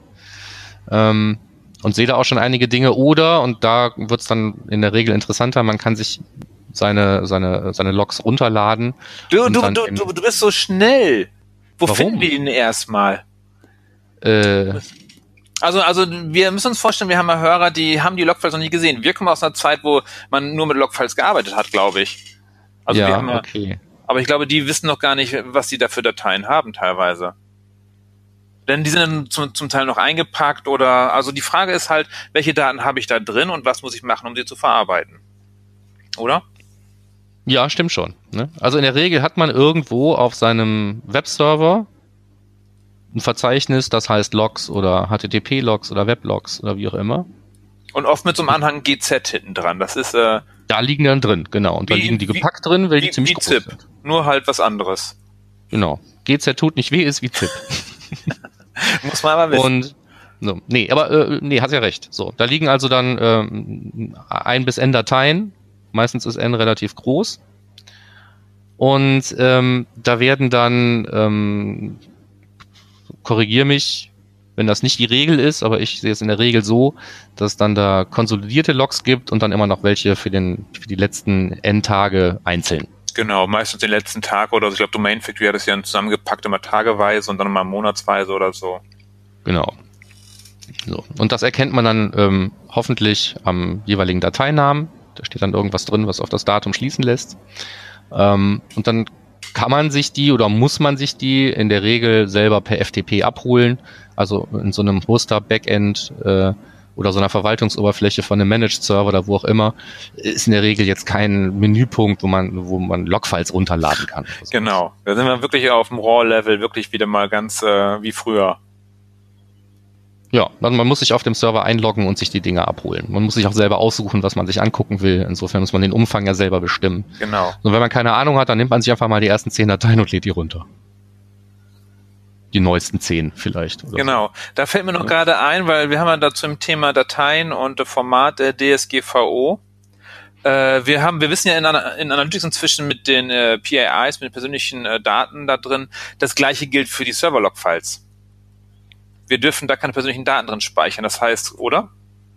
Speaker 3: Ähm, und sehe da auch schon einige Dinge. Oder, und da wird's dann in der Regel interessanter, man kann sich seine, seine, seine Logs runterladen.
Speaker 2: Du, du, du, du, du bist so schnell. Wo Warum? finden wir ihn erstmal?
Speaker 3: Äh,
Speaker 2: also, also wir müssen uns vorstellen, wir haben ja Hörer, die haben die Logfiles noch nie gesehen. Wir kommen aus einer Zeit, wo man nur mit Logfiles gearbeitet hat, glaube ich. Also
Speaker 3: ja,
Speaker 2: wir haben
Speaker 3: ja, okay.
Speaker 2: Aber ich glaube, die wissen noch gar nicht, was sie da für Dateien haben teilweise. Denn die sind dann zum, zum Teil noch eingepackt oder, also die Frage ist halt, welche Daten habe ich da drin und was muss ich machen, um sie zu verarbeiten? Oder?
Speaker 3: Ja, stimmt schon. Ne? Also in der Regel hat man irgendwo auf seinem Webserver ein Verzeichnis, das heißt Logs oder HTTP-Logs oder Weblogs oder wie auch immer.
Speaker 2: Und oft mit so einem Anhang GZ hinten dran. Das ist äh,
Speaker 3: da liegen dann drin, genau. Und da liegen die gepackt drin, weil wie, die ziemlich wie groß ZIP. sind.
Speaker 2: Nur halt was anderes.
Speaker 3: Genau. GZ tut nicht weh, ist wie ZIP.
Speaker 2: Muss man aber wissen.
Speaker 3: Und so, nee, aber äh, nee, hast ja recht. So, da liegen also dann ähm, ein bis n Dateien. Meistens ist n relativ groß. Und ähm, da werden dann, ähm, korrigier mich, wenn das nicht die Regel ist, aber ich sehe es in der Regel so, dass es dann da konsolidierte Logs gibt und dann immer noch welche für, den, für die letzten n Tage einzeln.
Speaker 2: Genau, meistens den letzten Tag oder so. Ich glaube, Domain Factory hat es ja zusammengepackt, immer tageweise und dann immer monatsweise oder so.
Speaker 3: Genau. So. Und das erkennt man dann ähm, hoffentlich am jeweiligen Dateinamen. Da steht dann irgendwas drin, was auf das Datum schließen lässt. Ähm, und dann kann man sich die oder muss man sich die in der Regel selber per FTP abholen. Also in so einem Hoster-Backend äh, oder so einer Verwaltungsoberfläche von einem Managed Server oder wo auch immer, ist in der Regel jetzt kein Menüpunkt, wo man, wo man Logfiles runterladen kann.
Speaker 2: Genau. Da sind wir wirklich auf dem RAW-Level wirklich wieder mal ganz äh, wie früher.
Speaker 3: Ja, dann man muss sich auf dem Server einloggen und sich die Dinge abholen. Man muss sich auch selber aussuchen, was man sich angucken will. Insofern muss man den Umfang ja selber bestimmen.
Speaker 2: Genau.
Speaker 3: Und wenn man keine Ahnung hat, dann nimmt man sich einfach mal die ersten zehn Dateien und lädt die runter die neuesten zehn vielleicht.
Speaker 2: genau. So. Da fällt mir noch ja. gerade ein, weil wir haben ja dazu im Thema Dateien und Format äh, DSGVO. Äh, wir haben, wir wissen ja in, in Analytics inzwischen mit den äh, PIIs, mit den persönlichen äh, Daten da drin, das gleiche gilt für die Server-Log-Files. Wir dürfen da keine persönlichen Daten drin speichern. Das heißt, oder?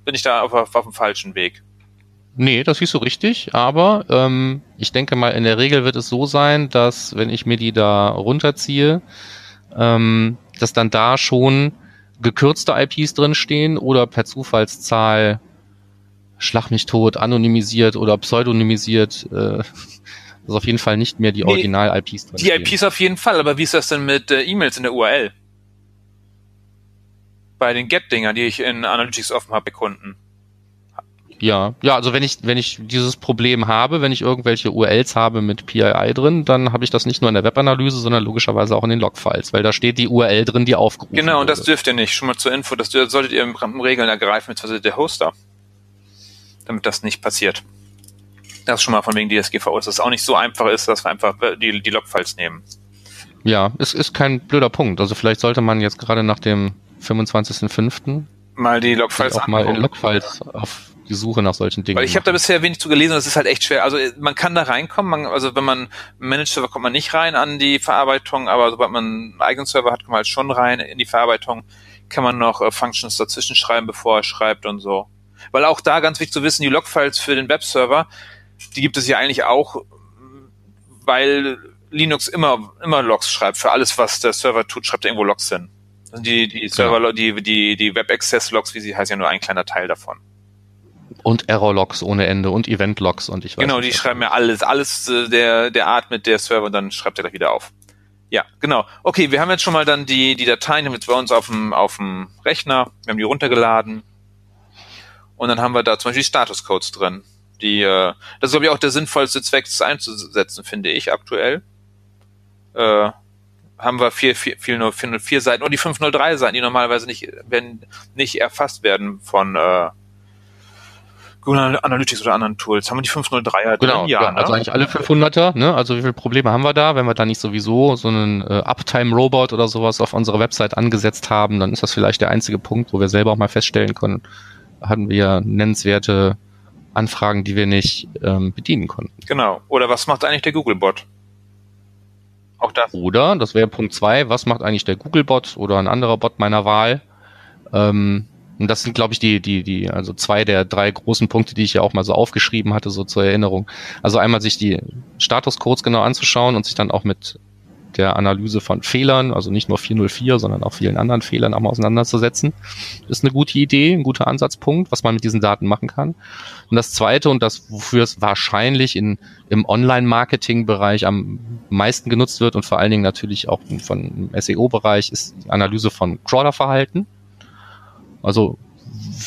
Speaker 2: Bin ich da auf, auf, auf dem falschen Weg?
Speaker 3: Nee, das siehst du richtig, aber ähm, ich denke mal, in der Regel wird es so sein, dass wenn ich mir die da runterziehe, ähm, dass dann da schon gekürzte IPs drinstehen oder per Zufallszahl Schlag mich tot, anonymisiert oder pseudonymisiert. Äh, ist auf jeden Fall nicht mehr die Original-IPs
Speaker 2: drin. Die IPs auf jeden Fall, aber wie ist das denn mit äh, E-Mails in der URL? Bei den Get-Dinger, die ich in Analytics offen habe bei Kunden.
Speaker 3: Ja, ja, also wenn ich, wenn ich dieses Problem habe, wenn ich irgendwelche URLs habe mit PII drin, dann habe ich das nicht nur in der Webanalyse, sondern logischerweise auch in den Logfiles, weil da steht die URL drin, die aufgerufen
Speaker 2: Genau, und das dürft ihr nicht. Schon mal zur Info, das solltet ihr im Regeln ergreifen, beziehungsweise der Hoster. Damit das nicht passiert. Das ist schon mal von wegen DSGVO, dass es auch nicht so einfach ist, dass wir einfach die, die Logfiles nehmen.
Speaker 3: Ja, es ist kein blöder Punkt. Also vielleicht sollte man jetzt gerade nach dem 25.05.
Speaker 2: mal die Logfiles
Speaker 3: auch mal in Logfiles auf die Suche nach solchen Dingen.
Speaker 2: Weil ich habe da bisher wenig zu gelesen, das ist halt echt schwer. Also man kann da reinkommen, man, also wenn man Managed Server kommt man nicht rein an die Verarbeitung, aber sobald man einen eigenen Server hat, kommt man halt schon rein in die Verarbeitung, kann man noch äh, Functions dazwischen schreiben, bevor er schreibt und so. Weil auch da ganz wichtig zu wissen, die Logfiles für den Webserver, die gibt es ja eigentlich auch, weil Linux immer, immer Logs schreibt. Für alles, was der Server tut, schreibt er irgendwo Logs hin. Die, die Server, genau. die, die, die Web Access Logs, wie sie heißt, ja nur ein kleiner Teil davon.
Speaker 3: Und Error-Logs ohne Ende und Event-Logs und ich weiß
Speaker 2: Genau, die schreiben ja alles, alles äh, der, der Art mit der Server und dann schreibt er gleich wieder auf. Ja, genau. Okay, wir haben jetzt schon mal dann die, die Dateien, jetzt bei uns auf dem, auf dem Rechner, wir haben die runtergeladen. Und dann haben wir da zum Beispiel Status-Codes drin. Die, äh, das ist, glaube ich, auch der sinnvollste Zweck, das einzusetzen, finde ich, aktuell. Äh, haben wir vier, vier, vier, vier, vier Seiten und die 503 Seiten, die normalerweise nicht, wenn, nicht erfasst werden von, äh, Google Analytics oder anderen Tools. Haben wir die 503er
Speaker 3: genau, drin? Ja, ja ne? also eigentlich alle 500er. Ne? Also wie viele Probleme haben wir da? Wenn wir da nicht sowieso so einen äh, Uptime-Robot oder sowas auf unserer Website angesetzt haben, dann ist das vielleicht der einzige Punkt, wo wir selber auch mal feststellen können, hatten wir nennenswerte Anfragen, die wir nicht ähm, bedienen konnten.
Speaker 2: Genau. Oder was macht eigentlich der Google-Bot?
Speaker 3: Auch das. Oder, das wäre Punkt zwei, was macht eigentlich der Google-Bot oder ein anderer Bot meiner Wahl? Ähm, und das sind, glaube ich, die, die, die, also zwei der drei großen Punkte, die ich ja auch mal so aufgeschrieben hatte, so zur Erinnerung. Also einmal sich die Statuscodes genau anzuschauen und sich dann auch mit der Analyse von Fehlern, also nicht nur 404, sondern auch vielen anderen Fehlern auch mal auseinanderzusetzen. Ist eine gute Idee, ein guter Ansatzpunkt, was man mit diesen Daten machen kann. Und das Zweite und das, wofür es wahrscheinlich in, im Online-Marketing-Bereich am meisten genutzt wird und vor allen Dingen natürlich auch von SEO-Bereich, ist die Analyse von Crawler-Verhalten. Also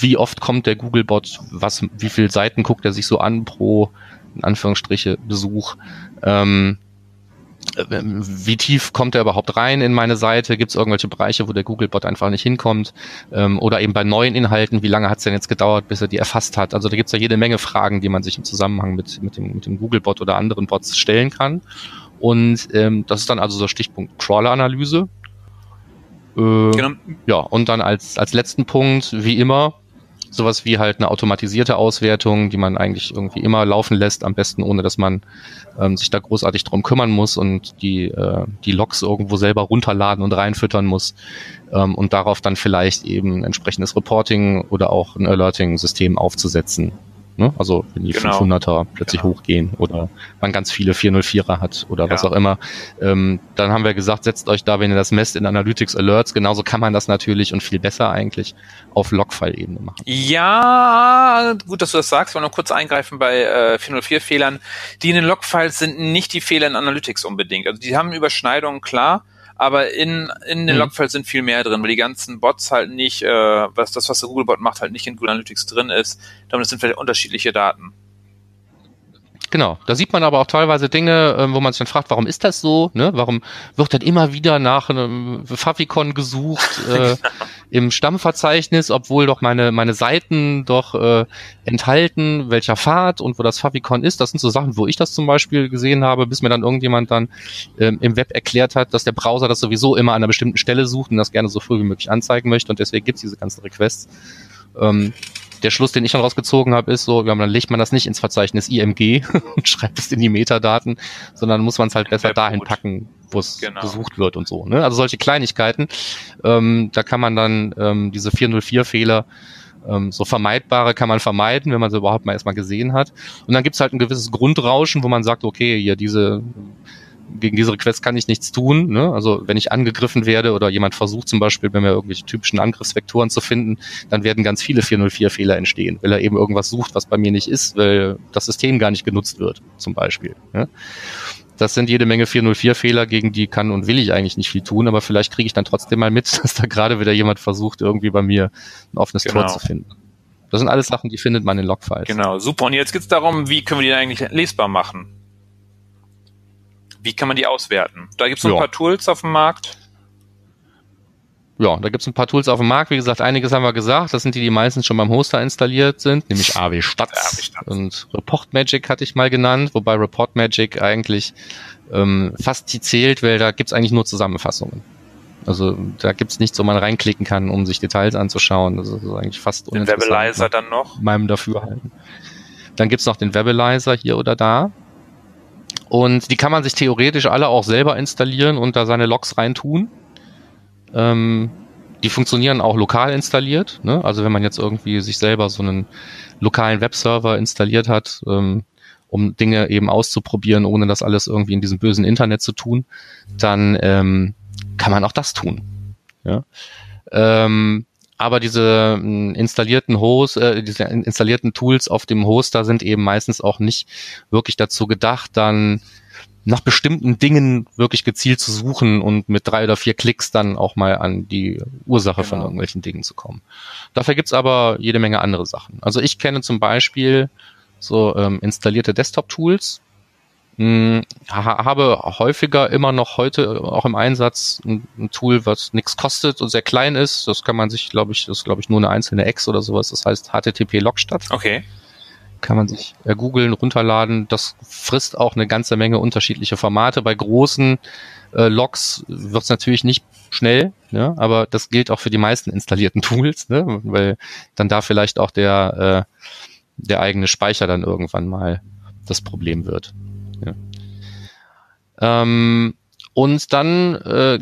Speaker 3: wie oft kommt der Googlebot, was, wie viele Seiten guckt er sich so an pro, in Anführungsstriche, Besuch. Ähm, wie tief kommt er überhaupt rein in meine Seite? Gibt es irgendwelche Bereiche, wo der Googlebot einfach nicht hinkommt? Ähm, oder eben bei neuen Inhalten, wie lange hat es denn jetzt gedauert, bis er die erfasst hat? Also da gibt es ja jede Menge Fragen, die man sich im Zusammenhang mit, mit dem, mit dem Googlebot oder anderen Bots stellen kann. Und ähm, das ist dann also so Stichpunkt Crawler-Analyse. Äh, genau. Ja, und dann als, als letzten Punkt, wie immer, sowas wie halt eine automatisierte Auswertung, die man eigentlich irgendwie immer laufen lässt, am besten ohne dass man ähm, sich da großartig drum kümmern muss und die, äh, die Logs irgendwo selber runterladen und reinfüttern muss ähm, und darauf dann vielleicht eben entsprechendes Reporting oder auch ein Alerting-System aufzusetzen. Ne? Also wenn die genau. 500er plötzlich genau. hochgehen oder man ganz viele 404er hat oder ja. was auch immer. Ähm, dann haben wir gesagt, setzt euch da, wenn ihr das messt, in Analytics Alerts. Genauso kann man das natürlich und viel besser eigentlich auf Logfile-Ebene machen.
Speaker 2: Ja, gut, dass du das sagst. Ich will noch kurz eingreifen bei äh, 404-Fehlern. Die in den Logfiles sind nicht die Fehler in Analytics unbedingt. Also die haben Überschneidungen, klar aber in, in den mhm. Logfiles sind viel mehr drin, weil die ganzen Bots halt nicht, äh, was das, was der Googlebot macht, halt nicht in Google Analytics drin ist. Damit sind vielleicht unterschiedliche Daten.
Speaker 3: Genau, da sieht man aber auch teilweise Dinge, ähm, wo man sich dann fragt, warum ist das so? Ne? Warum wird dann immer wieder nach einem Favicon gesucht äh, im Stammverzeichnis, obwohl doch meine meine Seiten doch äh, enthalten, welcher Pfad und wo das Favicon ist? Das sind so Sachen, wo ich das zum Beispiel gesehen habe, bis mir dann irgendjemand dann ähm, im Web erklärt hat, dass der Browser das sowieso immer an einer bestimmten Stelle sucht und das gerne so früh wie möglich anzeigen möchte und deswegen gibt's diese ganzen Requests. Ähm, der Schluss, den ich dann rausgezogen habe, ist so, ja, dann legt man das nicht ins Verzeichnis IMG und schreibt es in die Metadaten, sondern muss man es halt besser dahin packen, wo es genau. gesucht wird und so. Ne? Also solche Kleinigkeiten, ähm, da kann man dann ähm, diese 404-Fehler ähm, so vermeidbare kann man vermeiden, wenn man sie überhaupt mal erstmal gesehen hat. Und dann gibt's halt ein gewisses Grundrauschen, wo man sagt, okay, hier diese gegen diese Requests kann ich nichts tun. Ne? Also wenn ich angegriffen werde oder jemand versucht zum Beispiel wenn mir irgendwelche typischen Angriffsvektoren zu finden, dann werden ganz viele 404-Fehler entstehen, weil er eben irgendwas sucht, was bei mir nicht ist, weil das System gar nicht genutzt wird, zum Beispiel. Ne? Das sind jede Menge 404-Fehler, gegen die kann und will ich eigentlich nicht viel tun, aber vielleicht kriege ich dann trotzdem mal mit, dass da gerade wieder jemand versucht, irgendwie bei mir ein offenes genau. Tor zu finden. Das sind alles Sachen, die findet man in Logfiles.
Speaker 2: Genau, super. Und jetzt geht's darum, wie können wir die eigentlich lesbar machen? Wie kann man die auswerten? Da gibt es ja. ein paar Tools auf dem Markt.
Speaker 3: Ja, da gibt es ein paar Tools auf dem Markt. Wie gesagt, einiges haben wir gesagt. Das sind die, die meistens schon beim Hoster installiert sind, nämlich AW Stadt und Report Magic hatte ich mal genannt, wobei Report Magic eigentlich ähm, fast die zählt, weil da gibt es eigentlich nur Zusammenfassungen. Also da gibt es nichts, wo man reinklicken kann, um sich Details anzuschauen. Das ist eigentlich fast
Speaker 2: Den Webalizer dann noch?
Speaker 3: Meinem Dafürhalten. Dann gibt's noch den Webalizer hier oder da. Und die kann man sich theoretisch alle auch selber installieren und da seine Logs reintun. Ähm, die funktionieren auch lokal installiert. Ne? Also wenn man jetzt irgendwie sich selber so einen lokalen Webserver installiert hat, ähm, um Dinge eben auszuprobieren, ohne das alles irgendwie in diesem bösen Internet zu tun, dann ähm, kann man auch das tun. Ja? Ähm, aber diese hm, installierten Host, äh, diese installierten Tools auf dem Hoster sind eben meistens auch nicht wirklich dazu gedacht, dann nach bestimmten Dingen wirklich gezielt zu suchen und mit drei oder vier Klicks dann auch mal an die Ursache genau. von irgendwelchen Dingen zu kommen. Dafür gibt's aber jede Menge andere Sachen. Also ich kenne zum Beispiel so ähm, installierte Desktop-Tools, hm, habe häufiger immer noch heute auch im Einsatz ein, ein Tool, was nichts kostet und sehr klein ist. Das kann man sich, glaube ich, das ist glaube ich nur eine einzelne Ex oder sowas. Das heißt HTTP Logstadt.
Speaker 2: Okay.
Speaker 3: Kann man sich äh, googeln, runterladen. Das frisst auch eine ganze Menge unterschiedliche Formate. Bei großen äh, Logs wird es natürlich nicht schnell, ne? aber das gilt auch für die meisten installierten Tools, ne? weil dann da vielleicht auch der, äh, der eigene Speicher dann irgendwann mal das Problem wird. Ja. Ähm, und dann äh,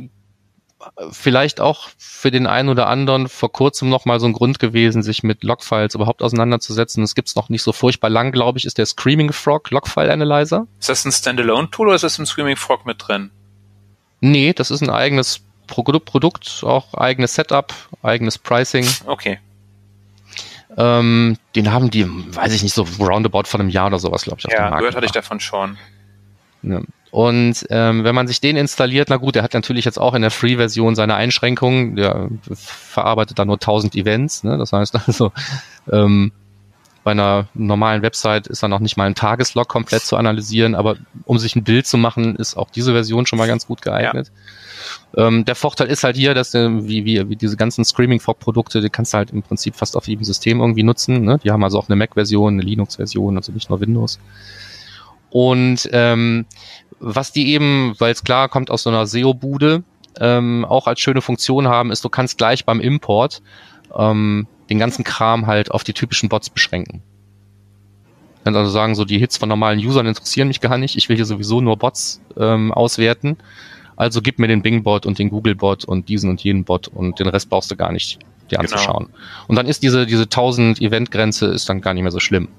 Speaker 3: vielleicht auch für den einen oder anderen vor kurzem noch mal so ein Grund gewesen, sich mit Logfiles überhaupt auseinanderzusetzen. Das gibt's noch nicht so furchtbar lang, glaube ich, ist der Screaming Frog Logfile Analyzer.
Speaker 2: Ist das ein Standalone-Tool oder ist das im Screaming Frog mit drin?
Speaker 3: Nee, das ist ein eigenes Produkt, auch eigenes Setup, eigenes Pricing.
Speaker 2: Okay.
Speaker 3: Ähm, den haben die, weiß ich nicht, so roundabout von einem Jahr oder sowas, glaube ich,
Speaker 2: auf ja, dem Markt. gehört hatte ich davon schon.
Speaker 3: Ja. Und ähm, wenn man sich den installiert, na gut, der hat natürlich jetzt auch in der Free-Version seine Einschränkungen. Der verarbeitet da nur 1000 Events. Ne? Das heißt also, ähm, bei einer normalen Website ist da noch nicht mal ein Tageslog komplett zu analysieren, aber um sich ein Bild zu machen, ist auch diese Version schon mal ganz gut geeignet. Ja. Ähm, der Vorteil ist halt hier, dass du, wie, wie, wie diese ganzen Screaming-Fog-Produkte, die kannst du halt im Prinzip fast auf jedem System irgendwie nutzen. Ne? Die haben also auch eine Mac-Version, eine Linux-Version, also nicht nur Windows. Und ähm, was die eben, weil es klar kommt aus so einer SEO-Bude, ähm, auch als schöne Funktion haben, ist, du kannst gleich beim Import ähm, den ganzen Kram halt auf die typischen Bots beschränken. Kannst also sagen, so die Hits von normalen Usern interessieren mich gar nicht. Ich will hier sowieso nur Bots ähm, auswerten. Also gib mir den Bing-Bot und den Google-Bot und diesen und jenen Bot und den Rest brauchst du gar nicht dir genau. anzuschauen. Und dann ist diese, diese 1000 Event-Grenze ist dann gar nicht mehr so schlimm.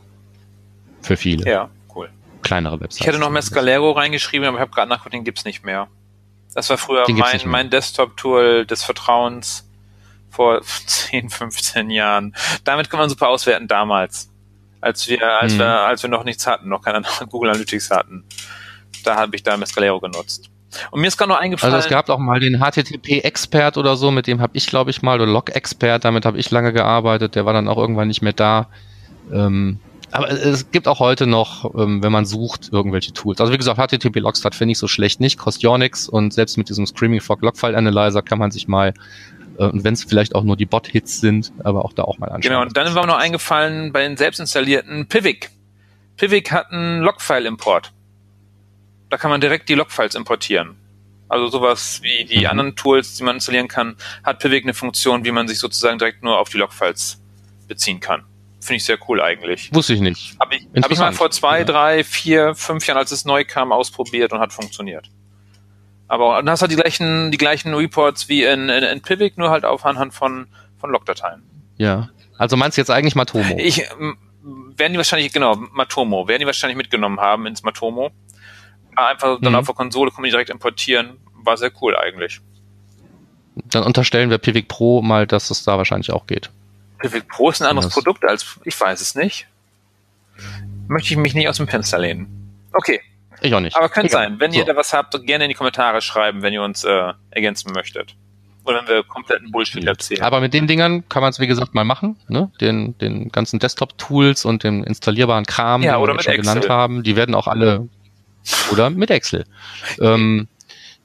Speaker 3: Für viele.
Speaker 2: Ja.
Speaker 3: Kleinere Websites.
Speaker 2: Ich hätte noch Mescalero reingeschrieben, aber ich habe gerade nachgedacht, den gibt's nicht mehr. Das war früher mein, mein Desktop-Tool des Vertrauens vor 10, 15 Jahren. Damit kann man super auswerten damals. Als wir, als hm. wir, als wir noch nichts hatten, noch keine Google Analytics hatten. Da habe ich da Mescalero genutzt. Und mir ist gerade noch eingefallen.
Speaker 3: Also es gab auch mal den HTTP-Expert oder so, mit dem habe ich, glaube ich, mal, oder Log-Expert, damit habe ich lange gearbeitet, der war dann auch irgendwann nicht mehr da. Ähm, aber es gibt auch heute noch, ähm, wenn man sucht, irgendwelche Tools. Also wie gesagt, HTTP Logstart finde ich so schlecht nicht, kostet ja nichts und selbst mit diesem Screaming Frog Logfile Analyzer kann man sich mal äh, und wenn es vielleicht auch nur die Bot-Hits sind, aber auch da auch mal anschauen.
Speaker 2: Genau, und dann war mir noch eingefallen bei den selbst installierten Pivik. Pivik hat einen Logfile-Import. Da kann man direkt die Logfiles importieren. Also sowas wie die mhm. anderen Tools, die man installieren kann, hat Pivik eine Funktion, wie man sich sozusagen direkt nur auf die Logfiles beziehen kann. Finde ich sehr cool eigentlich.
Speaker 3: Wusste ich nicht.
Speaker 2: Habe ich, hab ich mal vor zwei, ja. drei, vier, fünf Jahren, als es neu kam, ausprobiert und hat funktioniert. Aber dann hast du halt die gleichen, die gleichen Reports wie in, in, in Pivik, nur halt auf anhand von, von Logdateien.
Speaker 3: Ja. Also meinst du jetzt eigentlich Matomo?
Speaker 2: Ich, werden die wahrscheinlich, genau, Matomo, werden die wahrscheinlich mitgenommen haben ins Matomo. Einfach dann mhm. auf der Konsole kann man die direkt importieren. War sehr cool eigentlich.
Speaker 3: Dann unterstellen wir Pivik Pro mal, dass es da wahrscheinlich auch geht.
Speaker 2: Pivik Pro ist ein anderes Produkt als, ich weiß es nicht. Möchte ich mich nicht aus dem Fenster lehnen. Okay,
Speaker 3: ich auch nicht.
Speaker 2: Aber könnte sein. Wenn so. ihr da was habt, gerne in die Kommentare schreiben, wenn ihr uns äh, ergänzen möchtet. Oder wenn wir kompletten Bullshit ja. erzählen.
Speaker 3: Aber mit den Dingern kann man es, wie gesagt, mal machen. Ne? Den, den ganzen Desktop-Tools und dem installierbaren Kram,
Speaker 2: ja,
Speaker 3: den wir schon Excel. genannt haben, die werden auch alle oder mit Excel. ähm,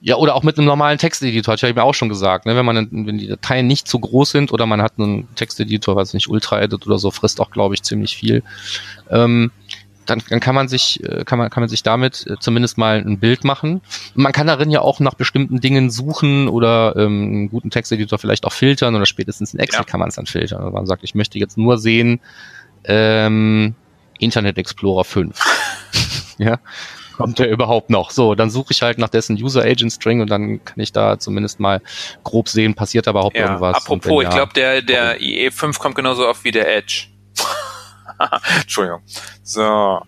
Speaker 3: ja, oder auch mit einem normalen Texteditor, ich ja auch schon gesagt. Ne? Wenn man, wenn die Dateien nicht zu groß sind oder man hat einen Texteditor, was nicht Ultra-Edit oder so, frisst auch, glaube ich, ziemlich viel. Ähm, dann, dann kann man sich, äh, kann man, kann man sich damit äh, zumindest mal ein Bild machen. Man kann darin ja auch nach bestimmten Dingen suchen oder ähm, einen guten Texteditor vielleicht auch filtern oder spätestens in Excel ja. kann man es dann filtern. Also man sagt, ich möchte jetzt nur sehen ähm, Internet Explorer 5. ja, kommt der überhaupt noch? So, dann suche ich halt nach dessen User Agent String und dann kann ich da zumindest mal grob sehen, passiert aber überhaupt ja, irgendwas.
Speaker 2: Apropos, ich glaube, der, der IE5 kommt genauso oft wie der Edge. Entschuldigung. So.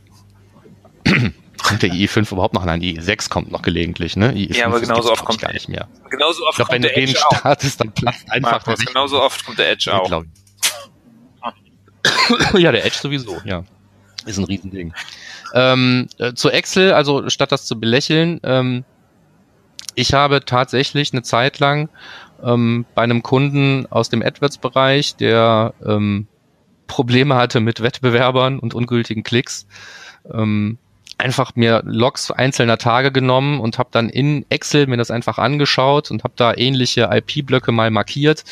Speaker 3: Kommt der IE5 überhaupt noch? Nein, die IE6 kommt noch gelegentlich, ne? IE5
Speaker 2: ja, aber genauso oft kommt
Speaker 3: gar nicht mehr.
Speaker 2: Genauso oft
Speaker 3: ich glaub, kommt wenn der du den Edge startest, dann platzt einfach
Speaker 2: Markus, Genauso oft kommt der Edge auch.
Speaker 3: ja, der Edge sowieso, ja. Ist ein Riesending. Ähm, äh, zu Excel, also statt das zu belächeln, ähm, ich habe tatsächlich eine Zeit lang ähm, bei einem Kunden aus dem AdWords-Bereich, der ähm, Probleme hatte mit Wettbewerbern und ungültigen Klicks, ähm, einfach mir Logs einzelner Tage genommen und habe dann in Excel mir das einfach angeschaut und habe da ähnliche IP-Blöcke mal markiert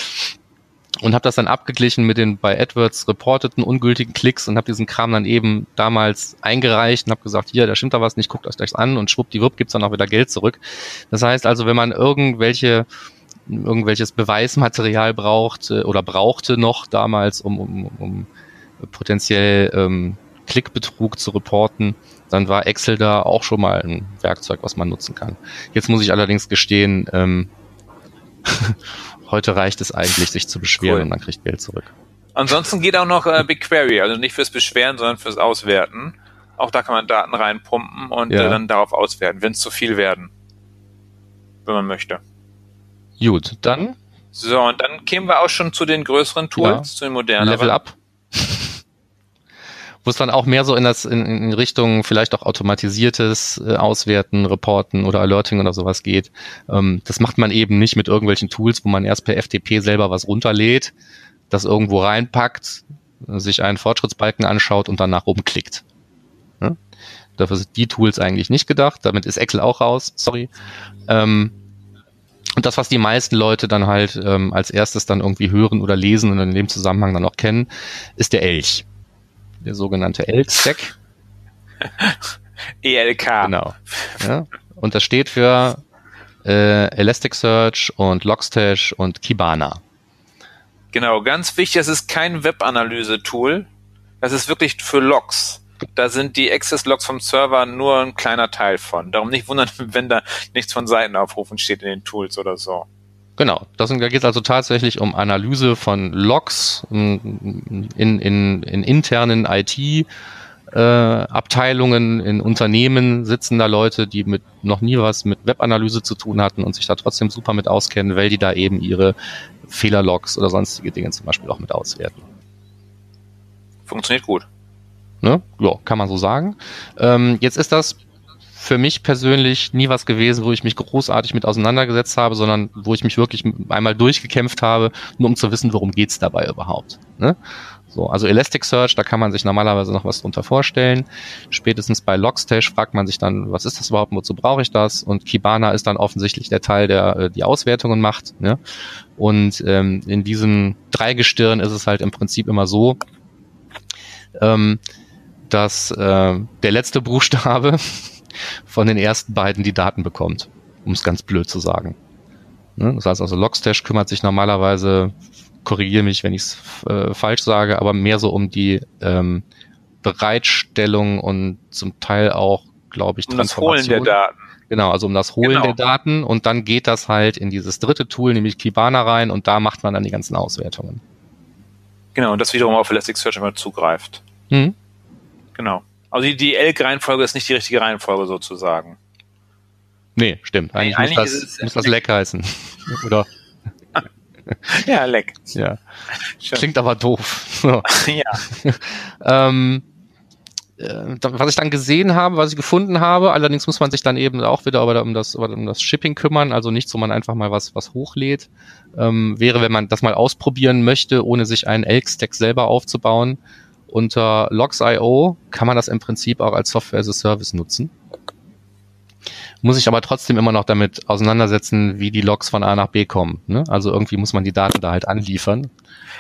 Speaker 3: und habe das dann abgeglichen mit den bei AdWords reporteten ungültigen Klicks und habe diesen Kram dann eben damals eingereicht und habe gesagt, hier, da stimmt da was nicht, guckt euch das an und schwuppdiwupp gibt's dann auch wieder Geld zurück. Das heißt also, wenn man irgendwelche irgendwelches Beweismaterial braucht äh, oder brauchte noch damals, um, um, um potenziell ähm, Klickbetrug zu reporten, dann war Excel da auch schon mal ein Werkzeug, was man nutzen kann. Jetzt muss ich allerdings gestehen, ähm, heute reicht es eigentlich, sich zu beschweren cool. und man kriegt Geld zurück.
Speaker 2: Ansonsten geht auch noch äh, BigQuery, also nicht fürs Beschweren, sondern fürs Auswerten. Auch da kann man Daten reinpumpen und ja. äh, dann darauf auswerten, wenn es zu viel werden. wenn man möchte.
Speaker 3: Gut, dann.
Speaker 2: So, und dann kämen wir auch schon zu den größeren Tools, ja. zu den modernen.
Speaker 3: Level Up. Wo es dann auch mehr so in das in, in Richtung vielleicht auch automatisiertes äh, Auswerten, Reporten oder Alerting oder sowas geht. Ähm, das macht man eben nicht mit irgendwelchen Tools, wo man erst per FTP selber was runterlädt, das irgendwo reinpackt, sich einen Fortschrittsbalken anschaut und dann nach oben klickt. Ja? Dafür sind die Tools eigentlich nicht gedacht. Damit ist Excel auch raus, sorry. Ähm, und das, was die meisten Leute dann halt ähm, als erstes dann irgendwie hören oder lesen und in dem Zusammenhang dann auch kennen, ist der Elch. Der sogenannte Elch-Stack.
Speaker 2: ELK.
Speaker 3: Genau. Ja. Und das steht für äh, Elasticsearch und Logstash und Kibana.
Speaker 2: Genau, ganz wichtig, das ist kein Webanalyse-Tool. Das ist wirklich für Logs. Da sind die Access-Logs vom Server nur ein kleiner Teil von. Darum nicht wundern, wenn da nichts von Seitenaufrufen steht in den Tools oder so.
Speaker 3: Genau, das, da geht es also tatsächlich um Analyse von Logs in, in, in, in internen IT. Äh, Abteilungen in Unternehmen sitzen da Leute, die mit noch nie was mit Webanalyse zu tun hatten und sich da trotzdem super mit auskennen, weil die da eben ihre Fehlerlogs oder sonstige Dinge zum Beispiel auch mit auswerten.
Speaker 2: Funktioniert gut.
Speaker 3: Ne? Ja, kann man so sagen. Ähm, jetzt ist das für mich persönlich nie was gewesen, wo ich mich großartig mit auseinandergesetzt habe, sondern wo ich mich wirklich einmal durchgekämpft habe, nur um zu wissen, worum geht's dabei überhaupt. Ne? So, also Elasticsearch, da kann man sich normalerweise noch was drunter vorstellen. Spätestens bei Logstash fragt man sich dann, was ist das überhaupt, wozu brauche ich das? Und Kibana ist dann offensichtlich der Teil, der äh, die Auswertungen macht. Ne? Und ähm, in diesem Dreigestirn ist es halt im Prinzip immer so, ähm, dass äh, der letzte Buchstabe von den ersten beiden die Daten bekommt, um es ganz blöd zu sagen. Ne? Das heißt also, Logstash kümmert sich normalerweise, korrigiere mich, wenn ich es äh, falsch sage, aber mehr so um die ähm, Bereitstellung und zum Teil auch, glaube ich,
Speaker 2: um das Holen der Daten.
Speaker 3: Genau, also um das Holen genau. der Daten und dann geht das halt in dieses dritte Tool, nämlich Kibana rein und da macht man dann die ganzen Auswertungen.
Speaker 2: Genau, und das wiederum auf Elasticsearch immer zugreift. Mhm. Genau. Also die, die Elk-Reihenfolge ist nicht die richtige Reihenfolge sozusagen.
Speaker 3: Nee, stimmt. Eigentlich, nee, eigentlich muss, das, muss das Leck heißen. Oder?
Speaker 2: ja, Leck.
Speaker 3: Ja. Klingt aber doof. So.
Speaker 2: ja.
Speaker 3: ähm, äh, was ich dann gesehen habe, was ich gefunden habe, allerdings muss man sich dann eben auch wieder um das, um das Shipping kümmern, also nicht so man einfach mal was, was hochlädt, ähm, wäre, wenn man das mal ausprobieren möchte, ohne sich einen Elk-Stack selber aufzubauen, unter Logs.io kann man das im Prinzip auch als Software as a Service nutzen. Muss ich aber trotzdem immer noch damit auseinandersetzen, wie die Logs von A nach B kommen. Ne? Also irgendwie muss man die Daten da halt anliefern.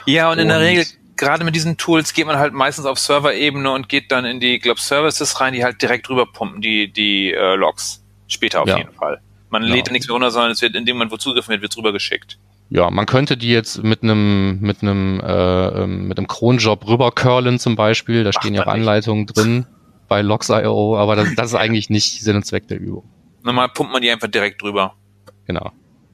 Speaker 2: Ja, und in und der Regel, gerade mit diesen Tools geht man halt meistens auf Server-Ebene und geht dann in die, glaub, Services rein, die halt direkt rüberpumpen, die, die äh, Logs. Später auf ja. jeden Fall. Man ja. lädt ja nichts mehr runter, sondern es wird in dem Moment, wo zugriffen wird, wird rübergeschickt
Speaker 3: ja, man könnte die jetzt mit einem mit einem äh, ähm, mit einem Cronjob rübercurlen zum Beispiel. Da stehen ja auch Anleitungen drin bei Logs.io, aber das, das ist eigentlich nicht Sinn und Zweck der Übung.
Speaker 2: Normal pumpt man die einfach direkt drüber.
Speaker 3: Genau.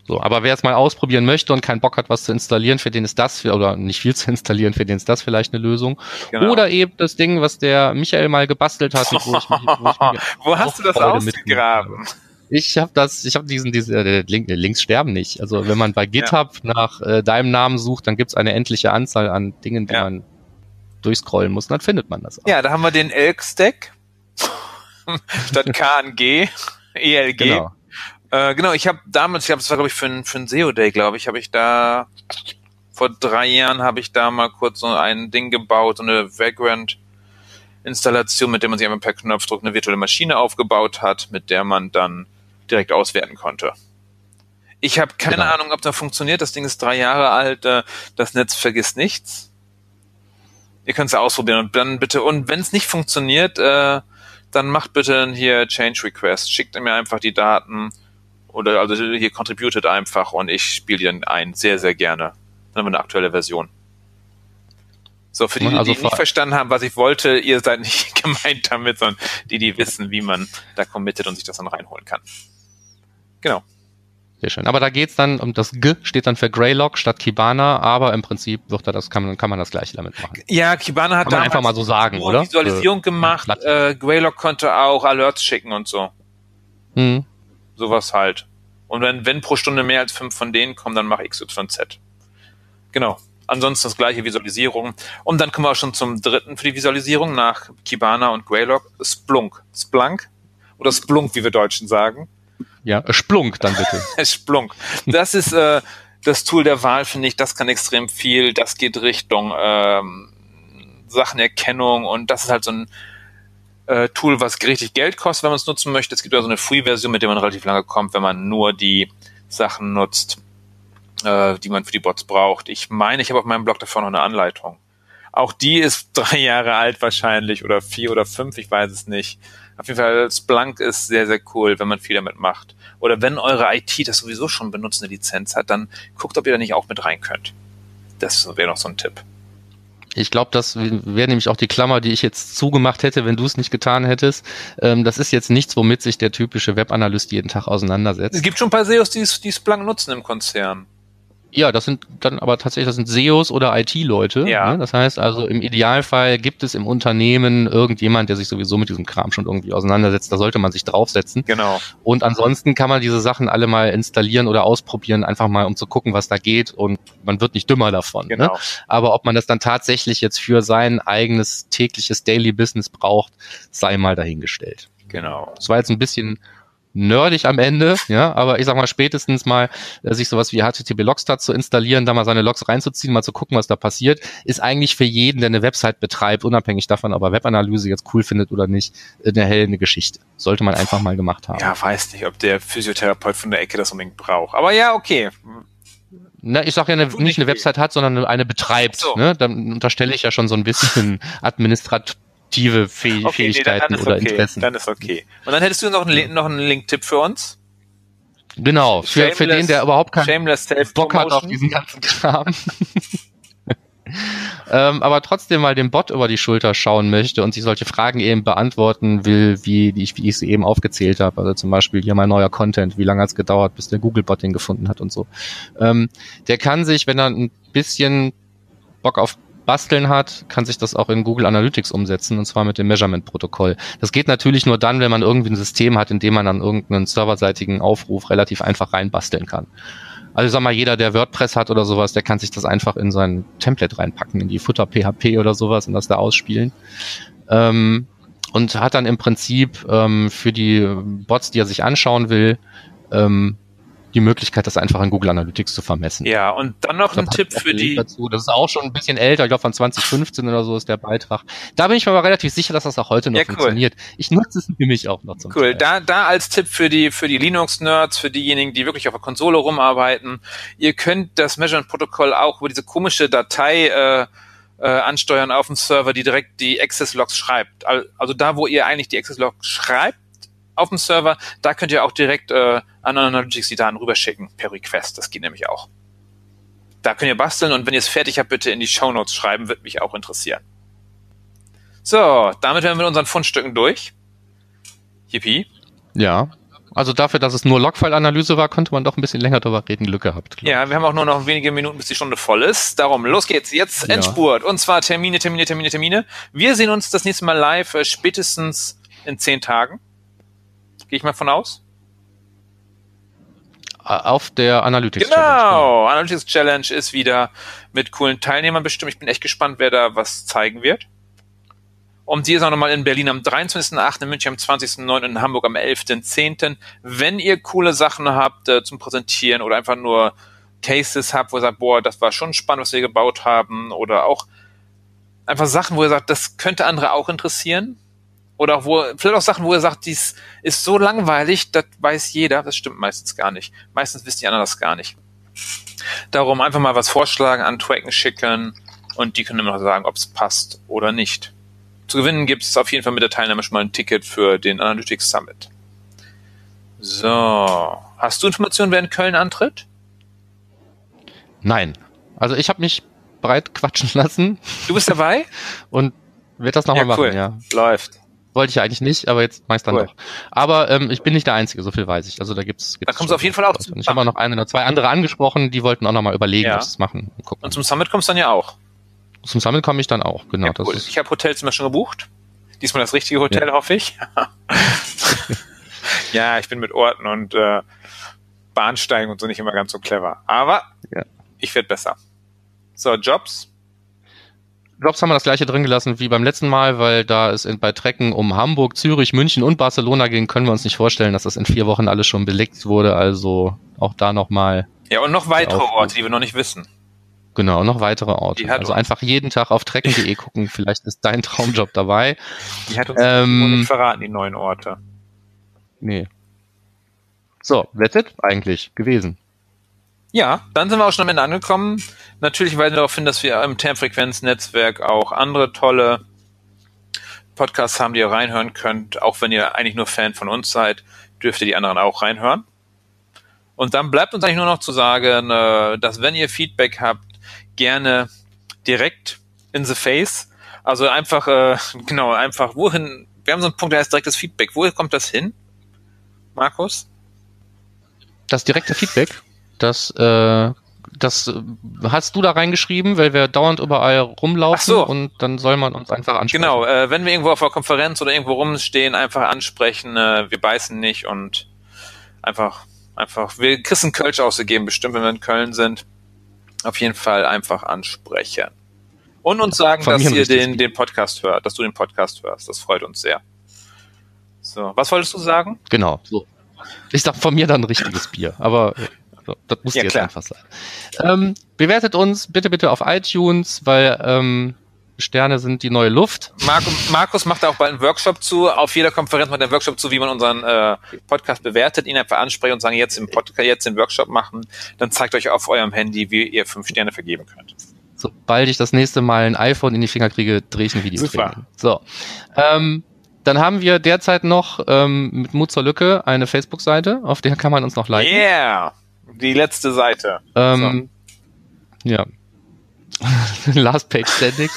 Speaker 3: So, aber wer es mal ausprobieren möchte und keinen Bock hat, was zu installieren, für den ist das, oder nicht viel zu installieren, für den ist das vielleicht eine Lösung. Genau. Oder eben das Ding, was der Michael mal gebastelt hat. Wo, ich mich, wo, ich
Speaker 2: mich wo hast du das ausgegraben?
Speaker 3: Ich habe das, ich habe diesen, diese äh, Link, Links sterben nicht. Also wenn man bei GitHub ja. nach äh, deinem Namen sucht, dann gibt's eine endliche Anzahl an Dingen, die ja. man durchscrollen muss, und dann findet man das
Speaker 2: auch. Ja, da haben wir den Elk-Stack statt KNG, ELG. Genau. Äh, genau, ich habe damals, ich habe es war glaube ich für ein für ein SEO Day, glaube ich, habe ich da vor drei Jahren habe ich da mal kurz so ein Ding gebaut, so eine Vagrant Installation, mit der man sich einfach per Knopfdruck eine virtuelle Maschine aufgebaut hat, mit der man dann direkt auswerten konnte. Ich habe keine genau. Ahnung, ob das funktioniert. Das Ding ist drei Jahre alt. Äh, das Netz vergisst nichts. Ihr könnt es ja ausprobieren und dann bitte. Und wenn es nicht funktioniert, äh, dann macht bitte hier Change Request. Schickt mir einfach die Daten oder also hier contributed einfach und ich spiele die dann ein. Sehr, sehr gerne. Dann haben wir eine aktuelle Version. So, für die, die, also die nicht verstanden haben, was ich wollte, ihr seid nicht gemeint damit, sondern die, die wissen, wie man da committet und sich das dann reinholen kann. Genau.
Speaker 3: Sehr schön. Aber da geht's dann um das G steht dann für Greylock statt Kibana, aber im Prinzip wird da das, kann man, kann man das gleiche damit machen.
Speaker 2: Ja, Kibana hat
Speaker 3: da einfach mal so sagen, oder?
Speaker 2: Visualisierung gemacht, äh, Greylock konnte auch Alerts schicken und so. Mhm. Sowas halt. Und wenn, wenn pro Stunde mehr als fünf von denen kommen, dann mach XYZ. Genau. Ansonsten das gleiche Visualisierung. Und dann kommen wir auch schon zum dritten für die Visualisierung nach Kibana und Greylock. Splunk. Splunk? Oder Splunk, wie wir Deutschen sagen.
Speaker 3: Ja, Splunk dann bitte.
Speaker 2: Splunk. Das ist äh, das Tool der Wahl, finde ich. Das kann extrem viel. Das geht Richtung ähm, Sachenerkennung und das ist halt so ein äh, Tool, was richtig Geld kostet, wenn man es nutzen möchte. Es gibt ja so eine Free-Version, mit der man relativ lange kommt, wenn man nur die Sachen nutzt äh, die man für die Bots braucht. Ich meine, ich habe auf meinem Blog davor noch eine Anleitung. Auch die ist drei Jahre alt wahrscheinlich oder vier oder fünf, ich weiß es nicht. Auf jeden Fall, Splunk ist sehr, sehr cool, wenn man viel damit macht. Oder wenn eure IT das sowieso schon benutzt, eine Lizenz hat, dann guckt, ob ihr da nicht auch mit rein könnt. Das wäre noch so ein Tipp.
Speaker 3: Ich glaube, das wäre nämlich auch die Klammer, die ich jetzt zugemacht hätte, wenn du es nicht getan hättest. Ähm, das ist jetzt nichts, womit sich der typische Webanalyst jeden Tag auseinandersetzt.
Speaker 2: Es gibt schon ein paar SEOs, die, die Splunk nutzen im Konzern.
Speaker 3: Ja, das sind dann aber tatsächlich, das sind SEOs oder IT-Leute. Ja. Ne? Das heißt also, im Idealfall gibt es im Unternehmen irgendjemand, der sich sowieso mit diesem Kram schon irgendwie auseinandersetzt. Da sollte man sich draufsetzen.
Speaker 2: Genau.
Speaker 3: Und ansonsten kann man diese Sachen alle mal installieren oder ausprobieren, einfach mal, um zu gucken, was da geht. Und man wird nicht dümmer davon. Ne? Genau. Ne? Aber ob man das dann tatsächlich jetzt für sein eigenes tägliches Daily Business braucht, sei mal dahingestellt.
Speaker 2: Genau.
Speaker 3: Das war jetzt ein bisschen nerdig am Ende, ja, aber ich sag mal spätestens mal äh, sich sowas wie HTTP Logstat zu installieren, da mal seine Logs reinzuziehen, mal zu gucken, was da passiert, ist eigentlich für jeden, der eine Website betreibt, unabhängig davon, ob er Webanalyse jetzt cool findet oder nicht, eine helle Geschichte. Sollte man einfach mal gemacht haben.
Speaker 2: Ja, weiß nicht, ob der Physiotherapeut von der Ecke das unbedingt braucht. Aber ja, okay.
Speaker 3: Na, ich sage ja, eine, nicht eine Website hat, sondern eine betreibt. So. Ne? Dann unterstelle ich ja schon so ein bisschen Administrat aktive Fäh okay, Fähigkeiten nee, oder
Speaker 2: okay,
Speaker 3: Interessen.
Speaker 2: Dann ist okay. Und dann hättest du noch einen, noch einen Link-Tipp für uns?
Speaker 3: Genau, für, für den, der überhaupt keinen Bock hat auf diesen ganzen Kram. ähm, aber trotzdem mal dem Bot über die Schulter schauen möchte und sich solche Fragen eben beantworten will, wie, wie, ich, wie ich sie eben aufgezählt habe. Also zum Beispiel hier mein neuer Content, wie lange hat es gedauert, bis der Google-Bot den gefunden hat und so. Ähm, der kann sich, wenn er ein bisschen Bock auf basteln hat, kann sich das auch in Google Analytics umsetzen, und zwar mit dem Measurement-Protokoll. Das geht natürlich nur dann, wenn man irgendwie ein System hat, in dem man dann irgendeinen serverseitigen Aufruf relativ einfach reinbasteln kann. Also sag mal, jeder, der WordPress hat oder sowas, der kann sich das einfach in sein Template reinpacken, in die Futter PHP oder sowas und das da ausspielen. Ähm, und hat dann im Prinzip ähm, für die Bots, die er sich anschauen will, ähm, die Möglichkeit, das einfach in Google Analytics zu vermessen.
Speaker 2: Ja, und dann noch ein Tipp für die.
Speaker 3: Dazu. Das ist auch schon ein bisschen älter, ich glaube von 2015 oder so ist der Beitrag. Da bin ich mir aber relativ sicher, dass das auch heute noch ja, cool. funktioniert. Ich nutze es nämlich auch noch
Speaker 2: zum Cool, da, da als Tipp für die, für die Linux-Nerds, für diejenigen, die wirklich auf der Konsole rumarbeiten, ihr könnt das Measurement-Protokoll auch über diese komische Datei äh, äh, ansteuern auf dem Server, die direkt die Access-Logs schreibt. Also da, wo ihr eigentlich die Access-Logs schreibt, auf dem Server, da könnt ihr auch direkt äh, an Analytics die Daten rüberschicken per Request. Das geht nämlich auch. Da könnt ihr basteln und wenn ihr es fertig habt, bitte in die Show Notes schreiben, wird mich auch interessieren. So, damit wären wir mit unseren Fundstücken durch. Yippie.
Speaker 3: Ja. Also dafür, dass es nur Logfile-Analyse war, konnte man doch ein bisschen länger darüber reden. Glück gehabt.
Speaker 2: Ja, wir haben auch nur noch wenige Minuten, bis die Stunde voll ist. Darum, los geht's. Jetzt Endspurt. Ja. Und zwar Termine, Termine, Termine, Termine. Wir sehen uns das nächste Mal live, äh, spätestens in zehn Tagen. Gehe ich mal von aus?
Speaker 3: Auf der Analytics
Speaker 2: genau. Challenge. Genau, Analytics Challenge ist wieder mit coolen Teilnehmern bestimmt. Ich bin echt gespannt, wer da was zeigen wird. Und die ist auch nochmal in Berlin am 23.8., in München am 20.9. und in Hamburg am 11.10. Wenn ihr coole Sachen habt äh, zum Präsentieren oder einfach nur Cases habt, wo ihr sagt, boah, das war schon spannend, was wir gebaut haben, oder auch einfach Sachen, wo ihr sagt, das könnte andere auch interessieren, oder wo, vielleicht auch Sachen, wo er sagt, dies ist so langweilig, das weiß jeder. Das stimmt meistens gar nicht. Meistens wissen die anderen das gar nicht. Darum einfach mal was vorschlagen, an Tracken schicken und die können immer noch sagen, ob es passt oder nicht. Zu gewinnen gibt es auf jeden Fall mit der Teilnahme schon mal ein Ticket für den Analytics Summit. So. Hast du Informationen, wer in Köln antritt?
Speaker 3: Nein. Also ich habe mich breit quatschen lassen.
Speaker 2: Du bist dabei?
Speaker 3: und werde das nochmal ja, cool. machen, ja.
Speaker 2: Läuft.
Speaker 3: Wollte ich eigentlich nicht, aber jetzt meist dann cool. doch. Aber ähm, ich bin nicht der Einzige, so viel weiß ich. Also da gibt's. gibt's
Speaker 2: da kommst du auf jeden Fall auch zu.
Speaker 3: Ich habe noch eine oder zwei andere angesprochen, die wollten auch noch mal überlegen, ja. was sie machen.
Speaker 2: Gucken. Und zum Summit kommst du dann ja auch.
Speaker 3: Zum Summit komme ich dann auch, genau. Ja,
Speaker 2: cool. Das ich habe Hotelzimmer schon gebucht. Diesmal das richtige Hotel, ja. hoffe ich. ja, ich bin mit Orten und äh, Bahnsteigen und so nicht immer ganz so clever. Aber ich werde besser. So, Jobs.
Speaker 3: Jobs haben wir das gleiche drin gelassen wie beim letzten Mal, weil da es bei Trecken um Hamburg, Zürich, München und Barcelona ging, können wir uns nicht vorstellen, dass das in vier Wochen alles schon belegt wurde. Also auch da nochmal.
Speaker 2: Ja, und noch weitere Orte, die wir noch nicht wissen.
Speaker 3: Genau, noch weitere Orte. Also einfach jeden Tag auf trecken.de gucken, vielleicht ist dein Traumjob dabei.
Speaker 2: Die hat uns ähm, nicht verraten, die neuen Orte.
Speaker 3: Nee. So, that's it eigentlich gewesen.
Speaker 2: Ja, dann sind wir auch schon am Ende angekommen. Natürlich weisen wir darauf hin, dass wir im Termfrequenz-Netzwerk auch andere tolle Podcasts haben, die ihr reinhören könnt. Auch wenn ihr eigentlich nur Fan von uns seid, dürft ihr die anderen auch reinhören. Und dann bleibt uns eigentlich nur noch zu sagen, äh, dass wenn ihr Feedback habt, gerne direkt in the face. Also einfach, äh, genau, einfach wohin, wir haben so einen Punkt, der heißt direktes Feedback. Woher kommt das hin, Markus?
Speaker 3: Das direkte Feedback, das, äh, das hast du da reingeschrieben, weil wir dauernd überall rumlaufen so. und dann soll man uns einfach ansprechen.
Speaker 2: Genau, äh, wenn wir irgendwo auf einer Konferenz oder irgendwo rumstehen, einfach ansprechen, äh, wir beißen nicht und einfach, einfach, wir kriegen Kölsch ausgegeben, bestimmt, wenn wir in Köln sind auf jeden Fall einfach ansprechen. Und uns sagen, dass ihr den, den Podcast hört, dass du den Podcast hörst. Das freut uns sehr. So, was wolltest du sagen?
Speaker 3: Genau. So. Ich sag von mir dann ein richtiges Bier, aber so, das muss ja, jetzt klar. einfach sein. Ähm, bewertet uns bitte bitte auf iTunes, weil ähm, Sterne sind die neue Luft.
Speaker 2: Markus, Markus macht auch bald einen Workshop zu. Auf jeder Konferenz macht er einen Workshop zu, wie man unseren äh, Podcast bewertet, ihn einfach ansprechen und sagen, jetzt im Podcast, jetzt den Workshop machen. Dann zeigt euch auf eurem Handy, wie ihr fünf Sterne vergeben könnt.
Speaker 3: Sobald ich das nächste Mal ein iPhone in die Finger kriege, drehe ich ein Video. Super. So. Ähm, dann haben wir derzeit noch ähm, mit Mut zur Lücke eine Facebook-Seite, auf der kann man uns noch liken.
Speaker 2: Yeah! Die letzte Seite.
Speaker 3: Ähm, so. Ja. Last Page Standing.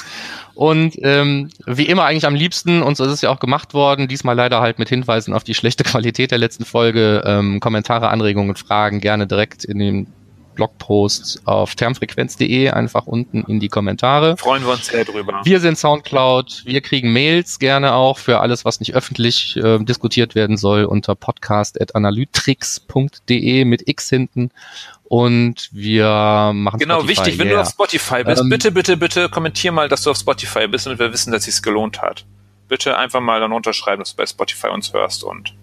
Speaker 3: Und ähm, wie immer eigentlich am liebsten, und so ist es ja auch gemacht worden, diesmal leider halt mit Hinweisen auf die schlechte Qualität der letzten Folge, ähm, Kommentare, Anregungen, Fragen gerne direkt in den Blogposts auf termfrequenz.de einfach unten in die Kommentare.
Speaker 2: Freuen wir uns sehr drüber.
Speaker 3: Wir sind Soundcloud, wir kriegen Mails gerne auch für alles, was nicht öffentlich äh, diskutiert werden soll unter podcast.analytrix.de mit X hinten und wir machen
Speaker 2: Genau, Spotify, wichtig, wenn du auf Spotify bist, ähm, bitte, bitte, bitte kommentier mal, dass du auf Spotify bist, damit wir wissen, dass es gelohnt hat. Bitte einfach mal dann unterschreiben, dass du bei Spotify uns hörst und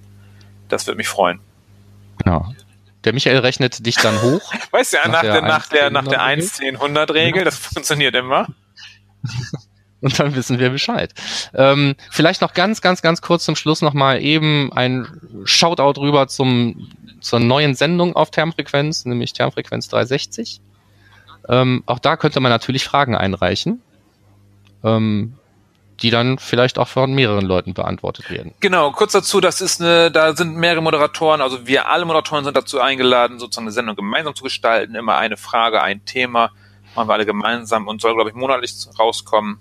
Speaker 2: das wird mich freuen.
Speaker 3: Genau. Der Michael rechnet dich dann hoch.
Speaker 2: weißt du, ja, nach, nach, der, nach der, nach der 1, 10, 100 Regel, das funktioniert immer.
Speaker 3: Und dann wissen wir Bescheid. Ähm, vielleicht noch ganz, ganz, ganz kurz zum Schluss nochmal eben ein Shoutout rüber zum zur neuen Sendung auf Termfrequenz, nämlich Termfrequenz 360. Ähm, auch da könnte man natürlich Fragen einreichen, ähm, die dann vielleicht auch von mehreren Leuten beantwortet werden.
Speaker 2: Genau, kurz dazu, das ist eine, da sind mehrere Moderatoren, also wir alle Moderatoren sind dazu eingeladen, sozusagen eine Sendung gemeinsam zu gestalten, immer eine Frage, ein Thema, machen wir alle gemeinsam und soll, glaube ich, monatlich rauskommen.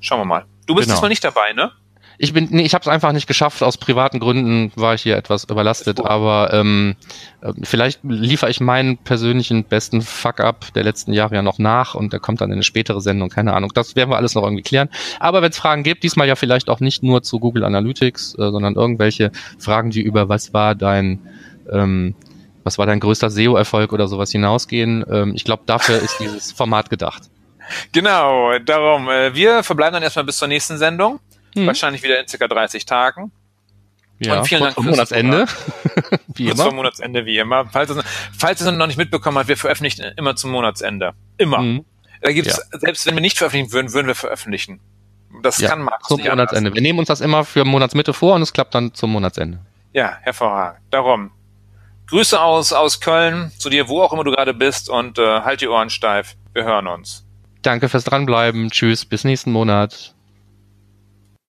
Speaker 2: Schauen wir mal. Du bist genau. diesmal nicht dabei, ne?
Speaker 3: Ich bin, nee, ich habe es einfach nicht geschafft. Aus privaten Gründen war ich hier etwas überlastet. Aber ähm, äh, vielleicht liefere ich meinen persönlichen besten Fuck-up der letzten Jahre ja noch nach und der kommt dann in eine spätere Sendung. Keine Ahnung. Das werden wir alles noch irgendwie klären. Aber wenn es Fragen gibt, diesmal ja vielleicht auch nicht nur zu Google Analytics, äh, sondern irgendwelche Fragen, die über was war dein ähm, was war dein größter SEO-Erfolg oder sowas hinausgehen. Ähm, ich glaube, dafür ist dieses Format gedacht.
Speaker 2: Genau, darum. Äh, wir verbleiben dann erstmal bis zur nächsten Sendung. Hm. Wahrscheinlich wieder in circa 30 Tagen.
Speaker 3: Ja, und vielen Dank fürs Monatsende.
Speaker 2: wie immer. Zum Monatsende, wie immer. Falls es, falls es noch nicht mitbekommen hat, wir veröffentlichen immer zum Monatsende. Immer. Mhm. Da gibt's, ja. selbst wenn wir nicht veröffentlichen würden, würden wir veröffentlichen. Das ja, kann Markus
Speaker 3: Zum Monatsende. Wir nehmen uns das immer für Monatsmitte vor und es klappt dann zum Monatsende.
Speaker 2: Ja, hervorragend. Darum. Grüße aus, aus Köln, zu dir, wo auch immer du gerade bist und äh, halt die Ohren steif. Wir hören uns.
Speaker 3: Danke fürs Dranbleiben. Tschüss, bis nächsten Monat.